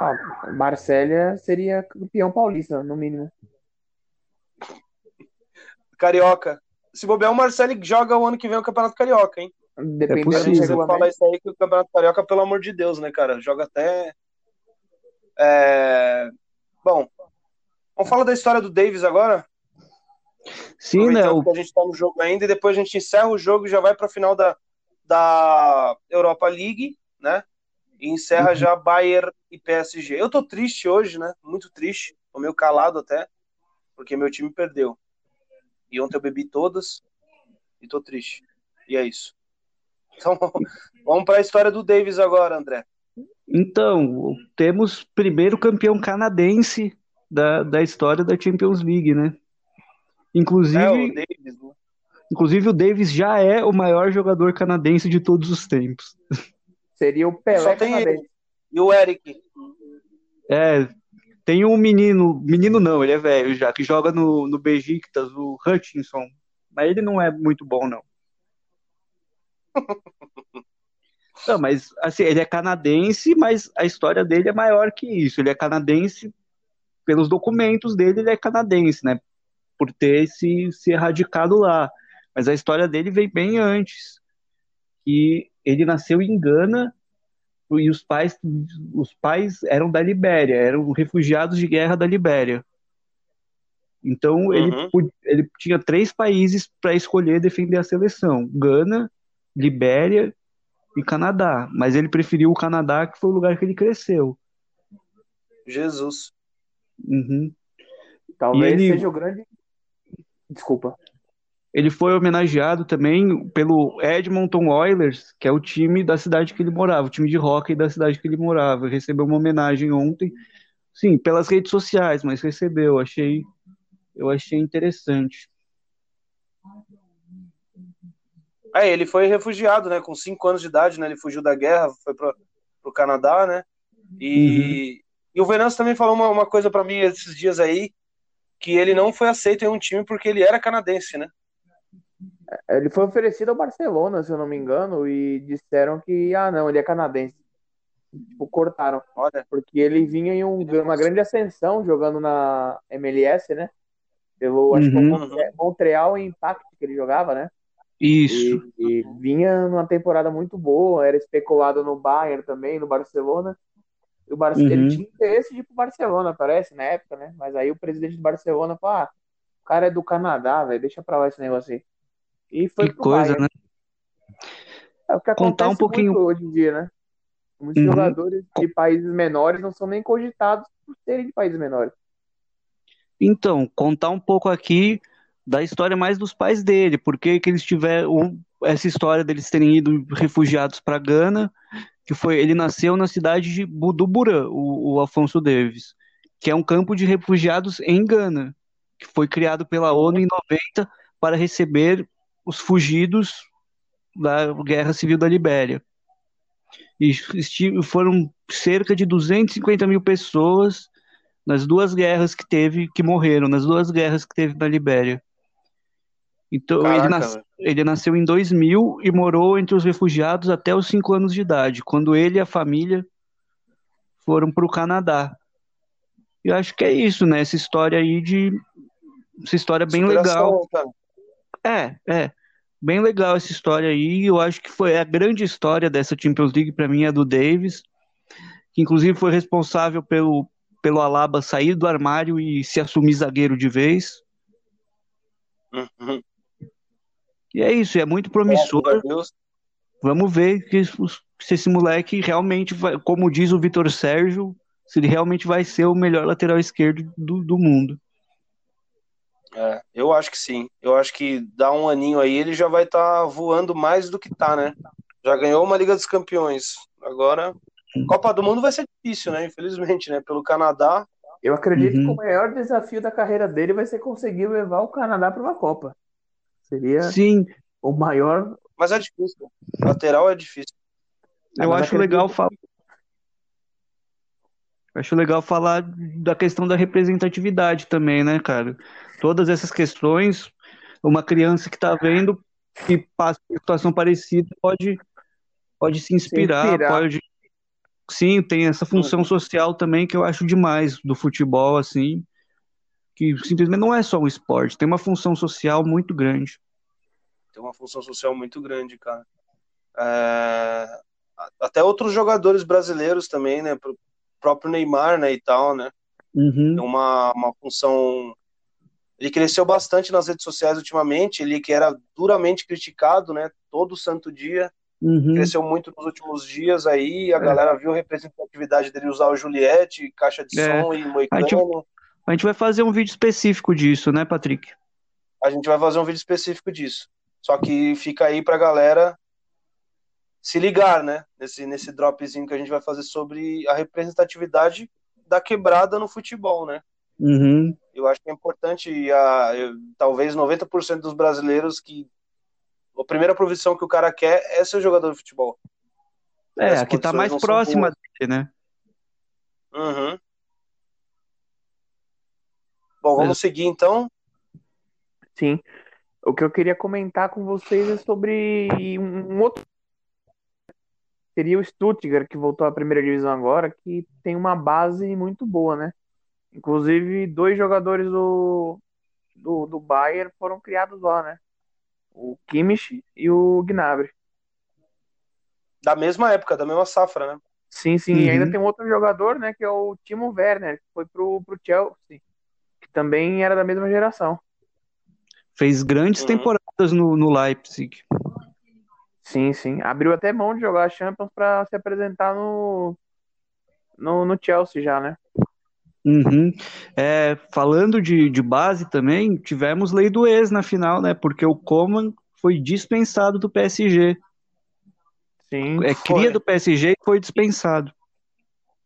[SPEAKER 2] Ah, Marcélia seria campeão paulista, no mínimo.
[SPEAKER 1] Carioca. Se bobear, o Marcelo joga o ano que vem o Campeonato Carioca, hein?
[SPEAKER 2] Dependendo do
[SPEAKER 3] possível.
[SPEAKER 1] Você fala
[SPEAKER 2] regulamento.
[SPEAKER 1] isso aí que o Campeonato Carioca, pelo amor de Deus, né, cara? Joga até. É... Bom, vamos falar da história do Davis agora?
[SPEAKER 3] Sim, né? O,
[SPEAKER 1] a gente tá no jogo ainda e depois a gente encerra o jogo e já vai pra final da, da Europa League, né? E encerra
[SPEAKER 3] Uhum.
[SPEAKER 1] já Bayern e PSG. Eu tô triste hoje, né? Muito triste. Tô meio calado até, porque meu time perdeu. E ontem eu bebi todas e tô triste. E é isso. Então, vamos para a história do Davis agora, André.
[SPEAKER 3] Então, temos primeiro campeão canadense da, da história da Champions League, né? Inclusive,
[SPEAKER 1] É o Davis, né?
[SPEAKER 3] inclusive o Davis já é o maior jogador canadense de todos os tempos.
[SPEAKER 2] Seria o Pelé canadense.
[SPEAKER 1] E o Eric.
[SPEAKER 3] É, tem um menino, menino não, ele é velho já, que joga no, no Besiktas, o Hutchinson, mas ele não é muito bom, não. Não, mas assim, ele é canadense, mas a história dele é maior que isso. Ele é canadense, pelos documentos dele, ele é canadense, né? Por ter se, se erradicado lá. Mas a história dele vem bem antes. Que ele nasceu em Gana e os pais, os pais eram da Libéria, eram refugiados de guerra da Libéria. Então ele,
[SPEAKER 1] Uhum.
[SPEAKER 3] pu- ele tinha três países para escolher defender a seleção: Gana, Libéria e Canadá. Mas ele preferiu o Canadá, que foi o lugar que ele cresceu.
[SPEAKER 1] Jesus.
[SPEAKER 3] Uhum.
[SPEAKER 2] Talvez
[SPEAKER 3] ele-
[SPEAKER 2] seja o grande. Desculpa.
[SPEAKER 3] ele foi homenageado também pelo Edmonton Oilers, que é o time da cidade que ele morava, o time de hockey da cidade que ele morava. Recebeu uma homenagem ontem, sim, pelas redes sociais, mas recebeu. Achei, eu achei interessante.
[SPEAKER 1] É, ele foi refugiado, né? Com cinco anos de idade, né? Ele fugiu da guerra, foi para o Canadá, né? E, uhum. e o Venâncio também falou uma, uma coisa para mim esses dias aí, que ele não foi aceito em um time porque ele era canadense, né?
[SPEAKER 2] É, ele foi oferecido ao Barcelona, se eu não me engano, e disseram que, ah, não, ele é canadense. Tipo, cortaram. Olha. Porque ele vinha em um, uma grande ascensão jogando na MLS, né? Pelo, acho uhum. que Montreal Impact que ele jogava, né?
[SPEAKER 3] Isso.
[SPEAKER 2] E, e, vinha numa temporada muito boa, era especulado no Bayern também, no Barcelona. O Bar... uhum. Ele tinha interesse de ir pro Barcelona, parece, na época, né? Mas aí o presidente do Barcelona falou: ah, o cara é do Canadá, velho, deixa pra lá esse negócio aí. E foi
[SPEAKER 3] que coisa, Bayern. né?
[SPEAKER 2] É o que Contar um pouquinho hoje em dia, né? Muitos uhum. jogadores de países menores não são nem cogitados por serem de países menores.
[SPEAKER 3] Então, contar um pouco aqui da história mais dos pais dele, porque que eles tiveram essa história deles terem ido refugiados para Gana, que foi ele nasceu na cidade de Buduburã, o, o Afonso Davis, que é um campo de refugiados em Gana, que foi criado pela ONU em 90 para receber os fugidos da Guerra Civil da Libéria. E foram cerca de 250 mil pessoas nas duas guerras que teve, que morreram, nas duas guerras que teve na Libéria. Então, Caraca, ele, ele, nasceu em 2000 e morou entre os refugiados até os 5 anos de idade, quando ele e a família foram para o Canadá. E eu acho que é isso, né? Essa história aí de. Essa história bem legal. Cara. É, é. Bem legal essa história aí. Eu acho que foi a grande história dessa Champions League para mim é do Davis, que inclusive foi responsável pelo, pelo Alaba sair do armário e se assumir zagueiro de vez. Uhum. E é isso, é muito promissor. Vamos ver que, se esse moleque realmente vai, como diz o Vitor Sérgio, se ele realmente vai ser o melhor lateral esquerdo do, do mundo.
[SPEAKER 1] É, eu acho que sim. Eu acho que dá um aninho aí, ele já vai estar tá voando mais do que tá, né? Já ganhou uma Liga dos Campeões. Agora, Copa do Mundo vai ser difícil, né? Infelizmente, né? Pelo Canadá.
[SPEAKER 2] Eu acredito uhum. que o maior desafio da carreira dele vai ser conseguir levar o Canadá para uma Copa. Seria
[SPEAKER 3] Sim.
[SPEAKER 2] o maior.
[SPEAKER 1] Mas é difícil. Lateral é difícil.
[SPEAKER 3] Eu acho legal falar. Acho legal falar da questão da representatividade também, né, cara? Todas essas questões, uma criança que está vendo que passa uma situação parecida pode, pode se inspirar, se inspirar, pode. Sim, tem essa função uhum. social também que eu acho demais do futebol, assim que simplesmente não é só um esporte, tem uma função social muito grande.
[SPEAKER 1] Tem uma função social muito grande, cara. É... Até outros jogadores brasileiros também, né? O próprio Neymar, né, e tal, né?
[SPEAKER 3] Uhum.
[SPEAKER 1] Tem uma, uma função. Ele cresceu bastante nas redes sociais ultimamente, ele que era duramente criticado, né? Todo santo dia. Uhum. Cresceu muito nos últimos dias aí, a é. galera viu a representatividade dele usar o Juliette, caixa de é. som e moicano. A gente,
[SPEAKER 3] a gente vai fazer um vídeo específico disso, né, Patrick?
[SPEAKER 1] A gente vai fazer um vídeo específico disso. Só que fica aí pra galera se ligar, né? Nesse, nesse dropzinho que a gente vai fazer sobre a representatividade da quebrada no futebol, né?
[SPEAKER 3] Uhum.
[SPEAKER 1] Eu acho que é importante, a, eu, talvez 90% dos brasileiros que a primeira profissão que o cara quer é ser jogador de futebol.
[SPEAKER 3] É, a que tá mais próxima dele, né?
[SPEAKER 1] Uhum. Bom, vamos seguir então.
[SPEAKER 2] Sim. O que eu queria comentar com vocês é sobre um outro. Seria o Stuttgart, que voltou à primeira divisão agora, que tem uma base muito boa, né? Inclusive, dois jogadores do, do, do Bayern foram criados lá, né? O Kimmich e o Gnabry.
[SPEAKER 1] Da mesma época, da mesma safra, né?
[SPEAKER 2] Sim, sim. Uhum. E ainda tem um outro jogador, né? Que é o Timo Werner, que foi pro, pro Chelsea também era da mesma geração.
[SPEAKER 3] Fez grandes uhum. temporadas no, no Leipzig.
[SPEAKER 2] Sim, sim. Abriu até mão de jogar a Champions para se apresentar no, no, no Chelsea já, né?
[SPEAKER 3] Uhum. É, falando de, de base também, tivemos lei do ex na final, né? Porque o Coman foi dispensado do PSG.
[SPEAKER 2] Sim,
[SPEAKER 3] É
[SPEAKER 2] foi.
[SPEAKER 3] cria do PSG e foi dispensado.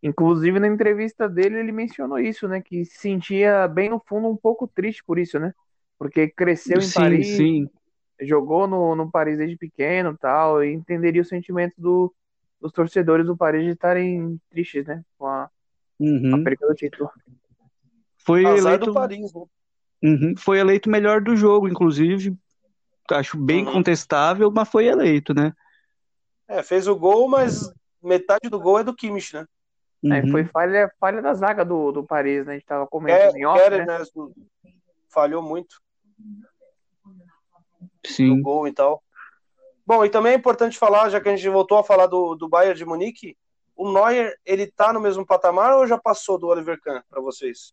[SPEAKER 2] Inclusive, na entrevista dele, ele mencionou isso, né? Que se sentia bem no fundo um pouco triste por isso, né? Porque cresceu em
[SPEAKER 3] sim,
[SPEAKER 2] Paris,
[SPEAKER 3] sim.
[SPEAKER 2] jogou no, no Paris desde pequeno e tal, e entenderia o sentimento do, dos torcedores do Paris de estarem tristes, né? Com a, a
[SPEAKER 3] Uhum.
[SPEAKER 2] perda do título.
[SPEAKER 3] Foi
[SPEAKER 1] Azar
[SPEAKER 3] eleito,
[SPEAKER 1] do Paris, né?
[SPEAKER 3] Uhum. foi eleito melhor do jogo, inclusive. Acho bem
[SPEAKER 1] Uhum.
[SPEAKER 3] contestável, mas foi eleito, né?
[SPEAKER 1] É, fez o gol, mas metade do gol é do Kimmich, né?
[SPEAKER 2] É,
[SPEAKER 3] Uhum.
[SPEAKER 2] foi falha, falha da zaga do, do Paris, né? A gente tava
[SPEAKER 1] É,
[SPEAKER 2] comentando em off, né?
[SPEAKER 1] né? Falhou muito no
[SPEAKER 3] Sim.
[SPEAKER 1] gol e tal. Bom, e também é importante falar, já que a gente voltou a falar do, do Bayern de Munique, o Neuer, ele tá no mesmo patamar ou já passou do Oliver Kahn para vocês?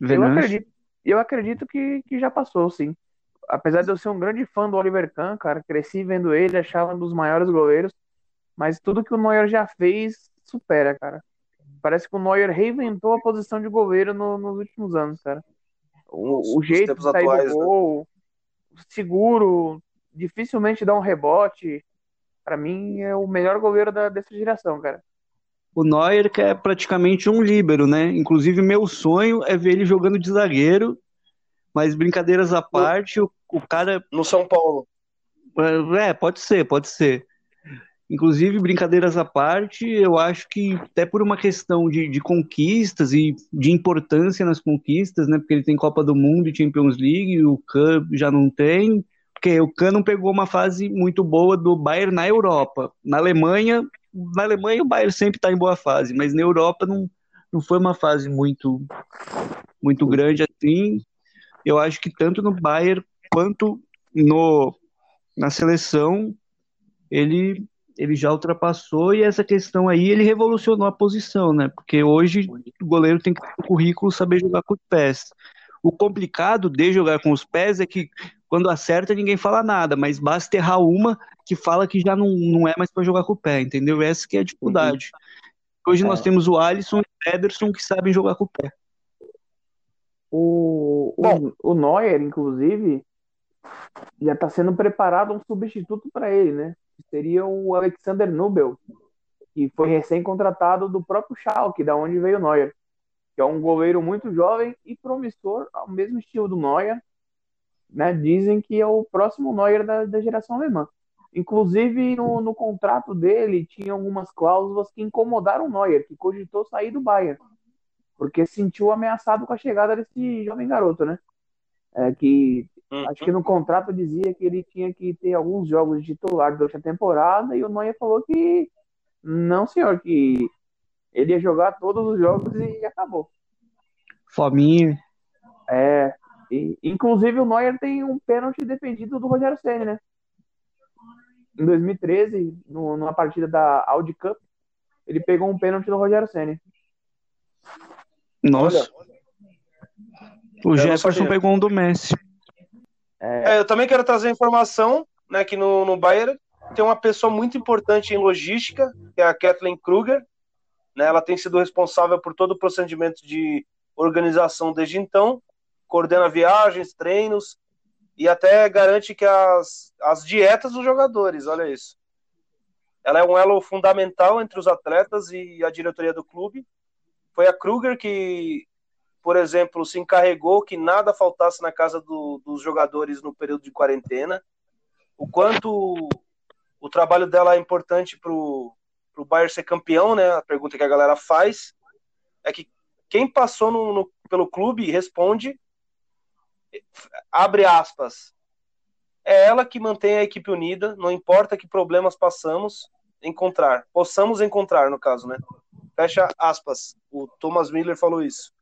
[SPEAKER 2] Eu acredito, eu acredito que, que já passou, sim. Apesar de eu ser um grande fã do Oliver Kahn, cara, cresci vendo ele, achava um dos maiores goleiros, mas tudo que o Neuer já fez supera, cara. Parece que o Neuer reinventou a posição de goleiro no- nos últimos anos, cara. O, o jeito de sair
[SPEAKER 1] atuais,
[SPEAKER 2] do
[SPEAKER 1] né?
[SPEAKER 2] gol, seguro, dificilmente dá um rebote. Pra mim, é o melhor goleiro da, dessa geração, cara.
[SPEAKER 3] O Neuer, que é praticamente um líbero, né? Inclusive, meu sonho é ver ele jogando de zagueiro, mas brincadeiras à parte, o, o cara.
[SPEAKER 1] No São Paulo.
[SPEAKER 3] É, pode ser, pode ser. Inclusive, brincadeiras à parte, eu acho que até por uma questão de, de conquistas e de importância nas conquistas, né? Porque ele tem Copa do Mundo e Champions League, e o Kahn já não tem. Porque o Kahn não pegou uma fase muito boa do Bayern na Europa. Na Alemanha, na Alemanha o Bayern sempre está em boa fase, mas na Europa não, não foi uma fase muito, muito grande assim. Eu acho que tanto no Bayern quanto no, na seleção ele, ele já ultrapassou e essa questão aí ele revolucionou a posição, né? Porque hoje o goleiro tem que ter no currículo saber jogar com os pés. O complicado de jogar com os pés é que quando acerta ninguém fala nada, mas basta errar uma que fala que já não, não é mais para jogar com o pé, entendeu? Essa que é a dificuldade. Hoje nós
[SPEAKER 2] É.
[SPEAKER 3] temos o Alisson e o Ederson que sabem jogar com o pé.
[SPEAKER 2] O,
[SPEAKER 1] Bom.
[SPEAKER 2] o, o Neuer, inclusive, já está sendo preparado um substituto para ele, né? Seria o Alexander Nubel, que foi recém-contratado do próprio Schalke, da onde veio o Neuer, que é um goleiro muito jovem e promissor, ao mesmo estilo do Neuer, né? Dizem que é o próximo Neuer da, da geração alemã. Inclusive, no, no contrato dele, tinha algumas cláusulas que incomodaram o Neuer, que cogitou sair do Bayern, porque se sentiu ameaçado com a chegada desse jovem garoto, né? É, que
[SPEAKER 1] Uhum.
[SPEAKER 2] acho que no contrato dizia que ele tinha que ter alguns jogos de titular durante a temporada, e o Neuer falou que não, senhor, que ele ia jogar todos os jogos e acabou.
[SPEAKER 3] Fominha.
[SPEAKER 2] É, e, inclusive o Neuer tem um pênalti defendido do Rogério Ceni, né? Em 2013, no, numa partida da Audi Cup, ele pegou um pênalti do Rogério Ceni.
[SPEAKER 3] Nossa. o
[SPEAKER 1] não
[SPEAKER 3] Jefferson pegou um do Messi.
[SPEAKER 1] É, eu também quero trazer informação, né, que no, no Bayern tem uma pessoa muito importante em logística, que é a Kathleen Kruger. Né, ela tem sido responsável por todo o procedimento de organização desde então, coordena viagens, treinos e até garante que as, as dietas dos jogadores, olha isso. Ela é um elo fundamental entre os atletas e a diretoria do clube. Foi a Kruger que por exemplo, se encarregou que nada faltasse na casa do, dos jogadores no período de quarentena. O quanto o trabalho dela é importante para o Bayern ser campeão, né? A pergunta que a galera faz é que quem passou no, no, pelo clube responde, abre aspas, é ela que mantém a equipe unida, não importa que problemas passamos, encontrar, possamos encontrar, no caso, né? Fecha aspas. O Thomas Miller falou isso.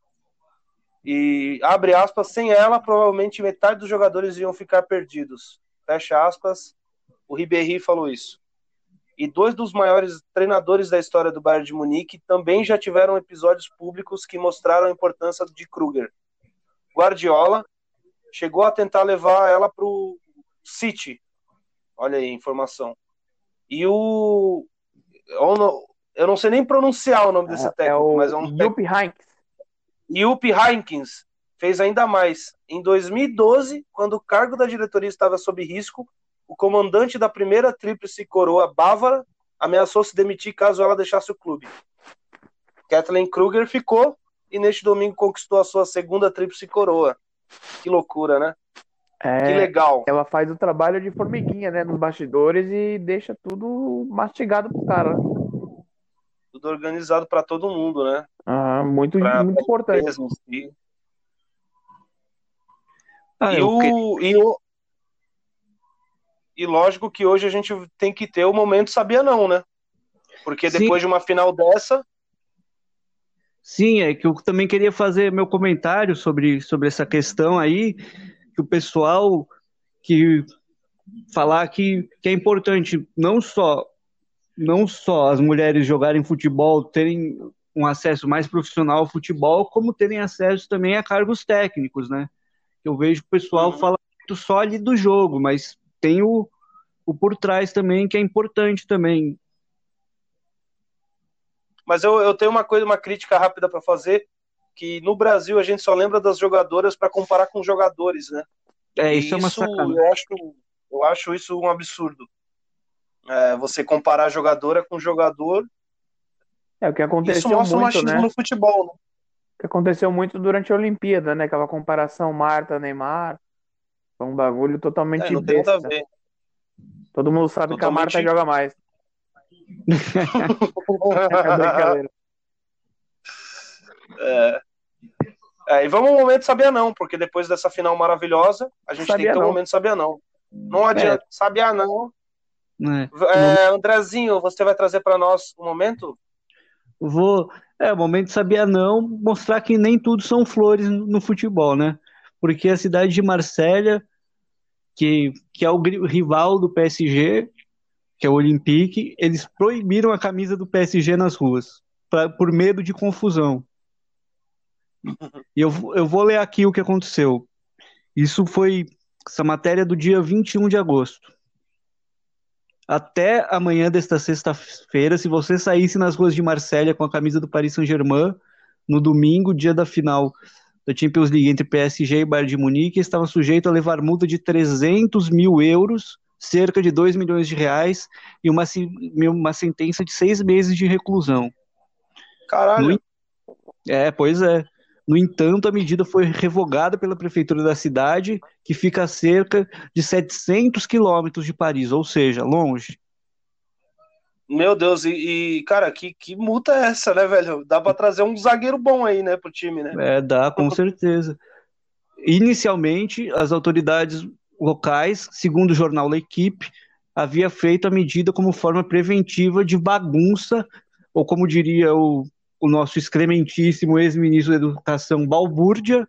[SPEAKER 1] E abre aspas, sem ela, provavelmente metade dos jogadores iam ficar perdidos. Fecha aspas. O Ribéry falou isso. E dois dos maiores treinadores da história do Bayern de Munique também já tiveram episódios públicos que mostraram a importância de Kruger. Guardiola chegou a tentar levar ela para o City. Olha aí a informação. E o. Eu não sei nem pronunciar o nome desse
[SPEAKER 2] É,
[SPEAKER 1] técnico,
[SPEAKER 2] é o
[SPEAKER 1] mas é um
[SPEAKER 2] Jupp Heynckes.
[SPEAKER 1] E o P. Fez ainda mais. Em 2012, quando o cargo da diretoria estava sob risco, o comandante da primeira tríplice coroa bávara ameaçou se demitir caso ela deixasse o clube. Kathleen Kruger ficou e neste domingo conquistou a sua segunda tríplice coroa. Que loucura, né?
[SPEAKER 2] É,
[SPEAKER 1] que legal.
[SPEAKER 2] Ela faz o trabalho de formiguinha, né, nos bastidores e deixa tudo mastigado pro cara.
[SPEAKER 1] Tudo organizado para todo mundo, né?
[SPEAKER 2] Ah, muito,
[SPEAKER 1] Pra-
[SPEAKER 2] muito
[SPEAKER 1] pra
[SPEAKER 2] importante.
[SPEAKER 1] si.
[SPEAKER 3] Ah,
[SPEAKER 1] e,
[SPEAKER 3] eu que-
[SPEAKER 1] o, e, o- e lógico que hoje a gente tem que ter o momento sabia não, né? Porque
[SPEAKER 3] Sim.
[SPEAKER 1] depois de uma final dessa,
[SPEAKER 3] Sim, é que eu também queria fazer meu comentário sobre, sobre essa questão aí, que o pessoal que falar que, que é importante não só não só as mulheres jogarem futebol, terem um acesso mais profissional ao futebol, como terem acesso também a cargos técnicos, né? Eu vejo que o pessoal
[SPEAKER 1] Uhum.
[SPEAKER 3] fala muito só ali do jogo, mas tem o, o por trás também que é importante também.
[SPEAKER 1] mas eu, eu tenho uma coisa, uma crítica rápida para fazer, que no Brasil a gente só lembra das jogadoras para comparar com os jogadores, né?
[SPEAKER 3] É, isso é uma sacanagem.
[SPEAKER 1] eu acho, eu acho isso um absurdo. É, você comparar jogadora com jogador,
[SPEAKER 2] É o que
[SPEAKER 1] isso
[SPEAKER 2] aconteceu
[SPEAKER 1] mostra o
[SPEAKER 2] muito,
[SPEAKER 1] machismo
[SPEAKER 2] né?
[SPEAKER 1] no futebol, né?
[SPEAKER 2] O que aconteceu muito durante a Olimpíada, né? Aquela comparação Marta-Neymar. Foi um bagulho totalmente
[SPEAKER 1] É, não tem nada a
[SPEAKER 2] besta.
[SPEAKER 1] ver.
[SPEAKER 2] Todo mundo sabe que a
[SPEAKER 1] Totalmente-
[SPEAKER 2] Marta joga mais. É brincadeira.
[SPEAKER 1] É. É, e vamos ao momento sabia não, porque depois dessa final maravilhosa, a gente tem
[SPEAKER 2] Sabia
[SPEAKER 1] que ter um momento sabia não. Não adianta, sabia não.
[SPEAKER 3] Né?
[SPEAKER 1] É, Andrezinho, você vai trazer para nós um momento?
[SPEAKER 3] Vou, é, o momento sabia não, mostrar que nem tudo são flores no, futebol, né? Porque a cidade de Marsella, que, que é o rival do PSG, que é o Olympique, eles proibiram a camisa do PSG nas ruas, pra, por medo de confusão. E eu, eu vou ler aqui o que aconteceu. Isso foi essa matéria do dia 21 de agosto. Até amanhã desta sexta-feira, se você saísse nas ruas de Marsella com a camisa do Paris Saint-Germain, no domingo, dia da final da Champions League entre PSG e Bayern de Munique, estava sujeito a levar multa de 300 mil euros, cerca de 2 milhões de reais, e uma, uma sentença de seis meses de reclusão.
[SPEAKER 1] Caralho.
[SPEAKER 3] No- É, pois é. No entanto, a medida foi revogada pela prefeitura da cidade, que fica a cerca de 700 quilômetros de Paris, ou seja, longe.
[SPEAKER 1] Meu Deus, e, e, cara, que, que multa é essa, né, velho? Dá pra trazer um zagueiro bom aí, né, pro time, né?
[SPEAKER 3] É, dá, com certeza. Inicialmente, as autoridades locais, segundo o jornal L'Equipe, havia feito a medida como forma preventiva de bagunça, ou como diria o, o nosso excrementíssimo ex-ministro da Educação, balbúrdia,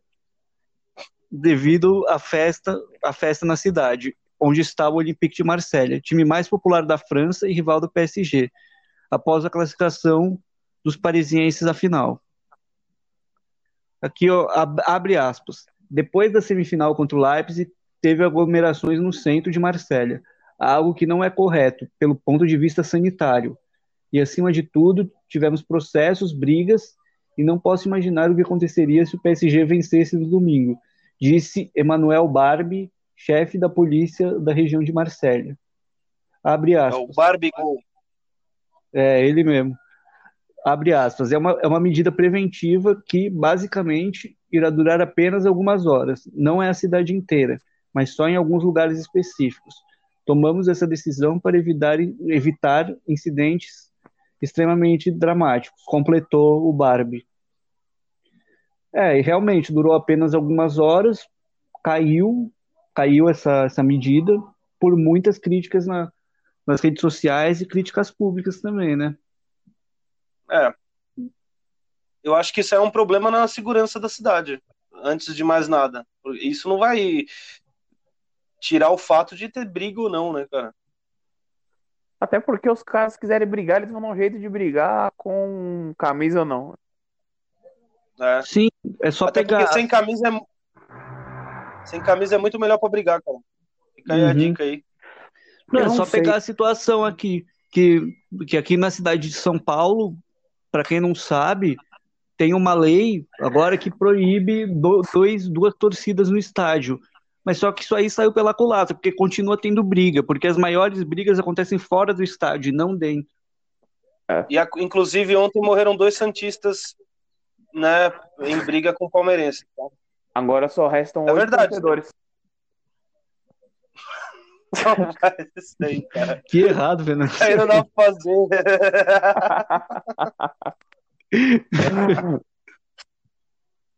[SPEAKER 3] devido à festa, à festa na cidade, onde estava o Olympique de Marselha, time mais popular da França e rival do PSG, após a classificação dos parisienses à final. Aqui, ó, ab- abre aspas. Depois da semifinal contra o Leipzig, teve aglomerações no centro de Marselha, algo que não é correto pelo ponto de vista sanitário. E acima de tudo, tivemos processos, brigas, e não posso imaginar o que aconteceria se o PSG vencesse no domingo, disse Emmanuel Barbie, chefe da polícia da região de Marselha. Abre
[SPEAKER 1] É
[SPEAKER 3] aspas.
[SPEAKER 1] o Barbie Gol.
[SPEAKER 3] É, ele mesmo. Abre aspas. É uma, é uma medida preventiva que, basicamente, irá durar apenas algumas horas. Não é a cidade inteira, mas só em alguns lugares específicos. Tomamos essa decisão para evitar, evitar incidentes extremamente dramáticos, completou o Barbie. É, e realmente durou apenas algumas horas, caiu, caiu essa, essa medida por muitas críticas na, nas redes sociais e críticas públicas também, né?
[SPEAKER 1] É. Eu acho que isso é um problema na segurança da cidade, antes de mais nada. Isso não vai tirar o fato de ter briga ou não, né, cara?
[SPEAKER 2] Até porque os caras quiserem brigar, eles vão dar um jeito de brigar com camisa ou não.
[SPEAKER 1] É.
[SPEAKER 3] Sim, é só
[SPEAKER 1] Até
[SPEAKER 3] pegar.
[SPEAKER 1] porque sem camisa é sem camisa é muito melhor pra brigar, cara. Fica aí a
[SPEAKER 3] Uhum.
[SPEAKER 1] dica aí.
[SPEAKER 3] Não,
[SPEAKER 2] Eu
[SPEAKER 3] é
[SPEAKER 2] não
[SPEAKER 3] só
[SPEAKER 2] sei.
[SPEAKER 3] pegar a situação aqui, que, que aqui na cidade de São Paulo, para quem não sabe, tem uma lei agora que proíbe dois, duas torcidas no estádio. Mas só que isso aí saiu pela culatra, porque continua tendo briga, porque as maiores brigas acontecem fora do estádio, não dentro.
[SPEAKER 1] É. E inclusive ontem morreram dois santistas, né, em briga com o palmeirense. Tá?
[SPEAKER 2] Agora só restam
[SPEAKER 1] é oito verdade.
[SPEAKER 2] torcedores.
[SPEAKER 3] aí, cara. Que errado, Fernando.
[SPEAKER 1] Aí não dá pra fazer.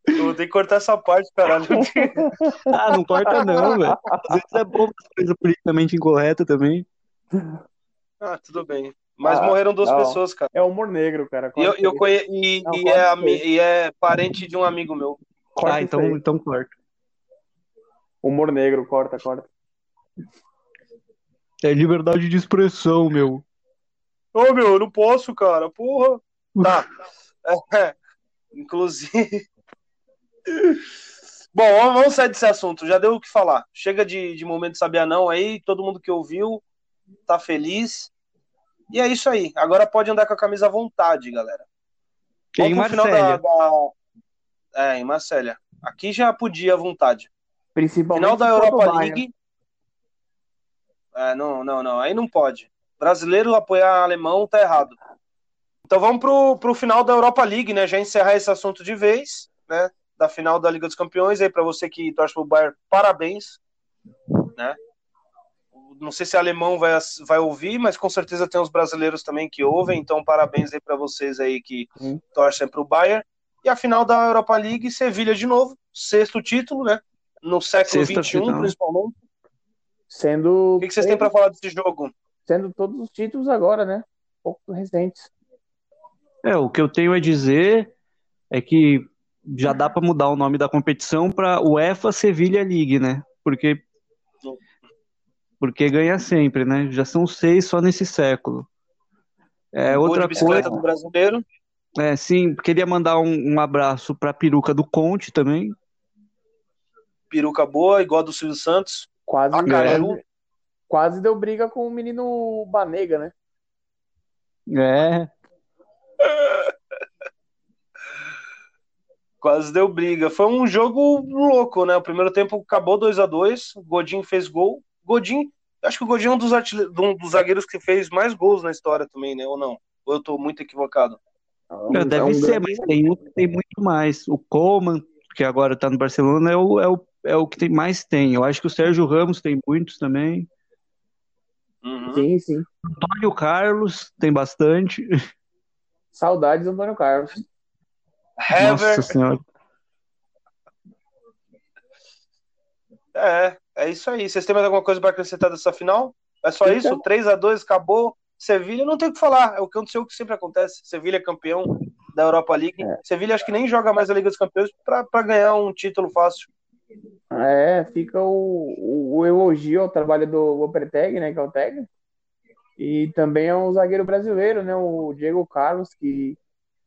[SPEAKER 1] Eu vou ter que cortar essa parte, caralho.
[SPEAKER 3] ah, não corta não, velho. Às vezes é bom coisa politicamente incorreta também.
[SPEAKER 1] Ah, tudo bem. Mas ah, morreram duas não. pessoas, cara.
[SPEAKER 2] É humor negro, cara.
[SPEAKER 1] E, eu, eu conhe... e, não, e, é e, é parente de um amigo meu.
[SPEAKER 3] Corta ah, então, então corta.
[SPEAKER 2] Humor negro, corta, corta.
[SPEAKER 3] É liberdade de expressão, meu.
[SPEAKER 1] Ô, oh, meu, eu não posso, cara. Porra. Tá. É, inclusive. Bom, vamos sair desse assunto. Já deu o que falar. Chega de, de momento sabia não aí. Todo mundo que ouviu tá feliz. E é isso aí. Agora pode andar com a camisa à vontade, galera.
[SPEAKER 3] Em Marcélia. Da, da...
[SPEAKER 1] É, em Marcélia. Aqui já podia à vontade.
[SPEAKER 2] Principalmente
[SPEAKER 1] final da Europa League. É, não, não, não. Aí não pode. Brasileiro apoiar alemão tá errado. Então vamos pro, pro final da Europa League, né? Já encerrar esse assunto de vez, né? Da final da Liga dos Campeões. Aí para você que torce pro Bayern, parabéns, né? Não sei se alemão vai, vai ouvir, mas com certeza tem os brasileiros também que ouvem. Então parabéns aí para vocês aí que torcem pro Bayern. E a final da Europa League, Sevilha de novo, sexto título, né? No século XXI, principalmente.
[SPEAKER 2] Sendo.
[SPEAKER 1] O que, que vocês têm para falar desse jogo?
[SPEAKER 2] Sendo todos os títulos agora, né? Um pouco recentes.
[SPEAKER 3] É, o que eu tenho a dizer é que já dá para mudar o nome da competição para UEFA Sevilha League, né? Porque porque ganha sempre, né? Já são seis só nesse século. É, outra coisa
[SPEAKER 1] do brasileiro.
[SPEAKER 3] É, sim, queria mandar um, um abraço para a peruca do Conte também.
[SPEAKER 1] Peruca boa, igual a do Silvio Santos.
[SPEAKER 2] Quase, quase, quase deu briga com o menino Banega, né?
[SPEAKER 3] É.
[SPEAKER 1] Quase deu briga. Foi um jogo louco, né? O primeiro tempo acabou 2 a 2 Godinho fez gol. Godinho, acho que o Godinho é um dos, um dos zagueiros que fez mais gols na história também, né? Ou não? Ou eu tô muito equivocado?
[SPEAKER 3] É, deve é um ser, mas tem um que tem muito mais. O Coleman, que agora tá no Barcelona, é o, é o é o que tem, mais tem. Eu acho que o Sérgio Ramos tem muitos também.
[SPEAKER 2] Uhum. Sim, sim.
[SPEAKER 3] Antônio Carlos tem bastante.
[SPEAKER 2] Saudades do Antônio Carlos.
[SPEAKER 3] Nossa senhora.
[SPEAKER 1] É, é isso aí. Vocês têm mais alguma coisa para acrescentar dessa final? É só então... isso? 3 a 2 acabou. Sevilha não tem o que falar. É o que aconteceu, o que sempre acontece. Sevilha é campeão da Europa League. É. Sevilha acho que nem joga mais a Liga dos Campeões para ganhar um título fácil.
[SPEAKER 2] É, fica o, o, o elogio ao trabalho do Operteg, né, que é o Teg. E também é um zagueiro brasileiro, né, o Diego Carlos, que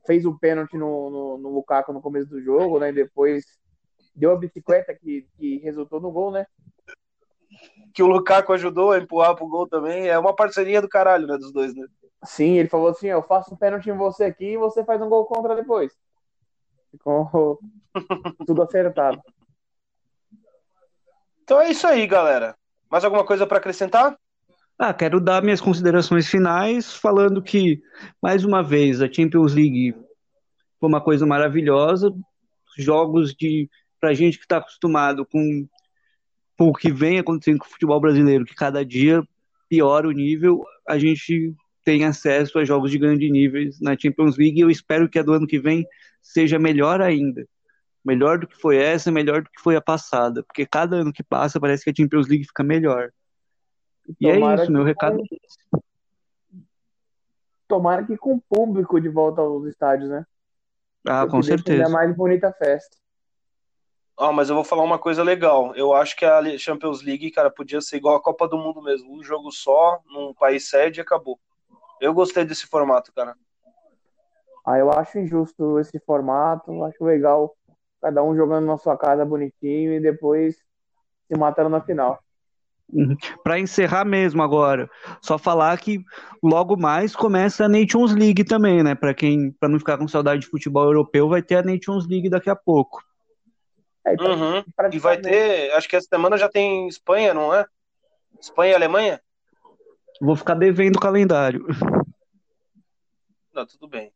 [SPEAKER 2] fez o pênalti no, no, no Lukaku no começo do jogo, né, e depois deu a bicicleta que, que resultou no gol, né.
[SPEAKER 1] Que o Lukaku ajudou a empurrar pro gol também. É uma parceria do caralho, né, dos dois, né.
[SPEAKER 2] Sim, ele falou assim, eu faço um pênalti em você aqui e você faz um gol contra depois. Ficou tudo acertado.
[SPEAKER 1] Então é isso aí, galera. Mais alguma coisa para acrescentar?
[SPEAKER 3] Ah, quero dar minhas considerações finais, falando que, mais uma vez, a Champions League foi uma coisa maravilhosa. Jogos de. Pra gente que está acostumado com, com o que vem acontecendo com o futebol brasileiro, que cada dia piora o nível, a gente tem acesso a jogos de grande nível na Champions League e eu espero que a do ano que vem seja melhor ainda melhor do que foi essa, melhor do que foi a passada, porque cada ano que passa parece que a Champions League fica melhor. E é isso, meu recado. É
[SPEAKER 2] Tomara que com público de volta aos estádios, né?
[SPEAKER 3] Ah, Porque com certeza.
[SPEAKER 2] É mais bonita a festa.
[SPEAKER 1] Ah, mas eu vou falar uma coisa legal. Eu acho que a Champions League, cara, podia ser igual a Copa do Mundo mesmo. Um jogo só, num país sede e acabou. Eu gostei desse formato, cara.
[SPEAKER 2] Ah, eu acho injusto esse formato. Acho legal cada um jogando na sua casa bonitinho e depois se matando na final.
[SPEAKER 3] Uhum. Para encerrar mesmo agora, só falar que logo mais começa a Nations League também, né? Para quem, para não ficar com saudade de futebol europeu, vai ter a Nations League daqui a pouco.
[SPEAKER 1] É, uhum. E vai ter, acho que essa semana já tem Espanha, não é? Espanha e Alemanha?
[SPEAKER 3] Vou ficar devendo o calendário.
[SPEAKER 1] Não, tudo bem.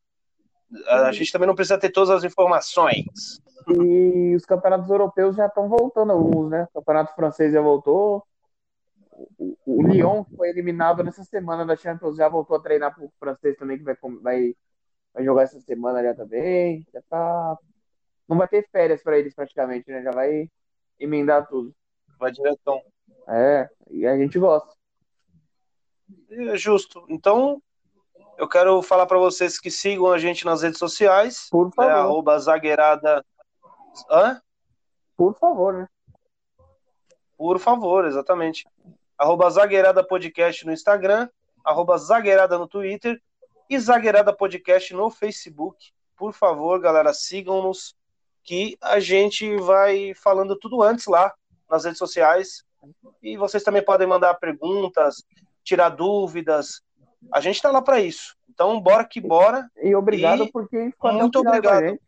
[SPEAKER 1] A gente também não precisa ter todas as informações.
[SPEAKER 2] E os campeonatos europeus já estão voltando alguns, né? O campeonato francês já voltou. O, Lyon, que foi eliminado nessa semana da Champions, já voltou a treinar para o francês também, que vai, vai, vai jogar essa semana já também. Já tá. Não vai ter férias para eles praticamente, né? Já vai emendar tudo.
[SPEAKER 1] Vai diretão.
[SPEAKER 2] É, e a gente gosta.
[SPEAKER 1] É justo. Então, eu quero falar para vocês que sigam a gente nas redes sociais.
[SPEAKER 2] Por né, favor. É,
[SPEAKER 1] arroba zagueirada. Hã?
[SPEAKER 2] Por favor, né?
[SPEAKER 1] Por favor, exatamente. Arroba Zagueirada Podcast no Instagram, arroba Zagueirada no Twitter e Zagueirada Podcast no Facebook. Por favor, galera, sigam-nos que a gente vai falando tudo antes lá nas redes sociais. E vocês também podem mandar perguntas, tirar dúvidas, a gente está lá para isso. Então, bora que bora.
[SPEAKER 2] E obrigado e por quem ficou
[SPEAKER 1] Muito obrigado.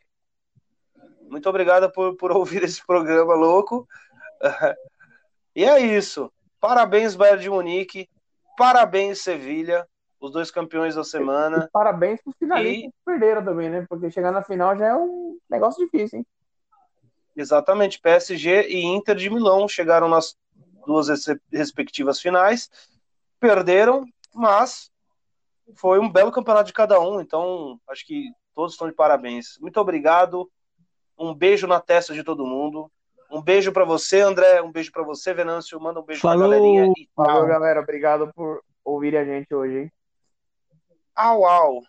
[SPEAKER 1] Muito obrigado por, por ouvir esse programa louco. e é isso. Parabéns, Bayern de Munique. Parabéns, Sevilha. Os dois campeões da semana.
[SPEAKER 2] E parabéns para os finalistas e... que perderam também, né? Porque chegar na final já é um negócio difícil, hein?
[SPEAKER 1] Exatamente. PSG e Inter de Milão chegaram nas duas respectivas finais. Perderam, mas foi um belo campeonato de cada um, então acho que todos estão de parabéns. Muito obrigado. Um beijo na testa de todo mundo. Um beijo para você, André. Um beijo para você, Venâncio. Manda um beijo
[SPEAKER 3] Falou.
[SPEAKER 1] pra galerinha.
[SPEAKER 2] Falou, galera. Obrigado por ouvir a gente hoje. Hein?
[SPEAKER 1] Au, au.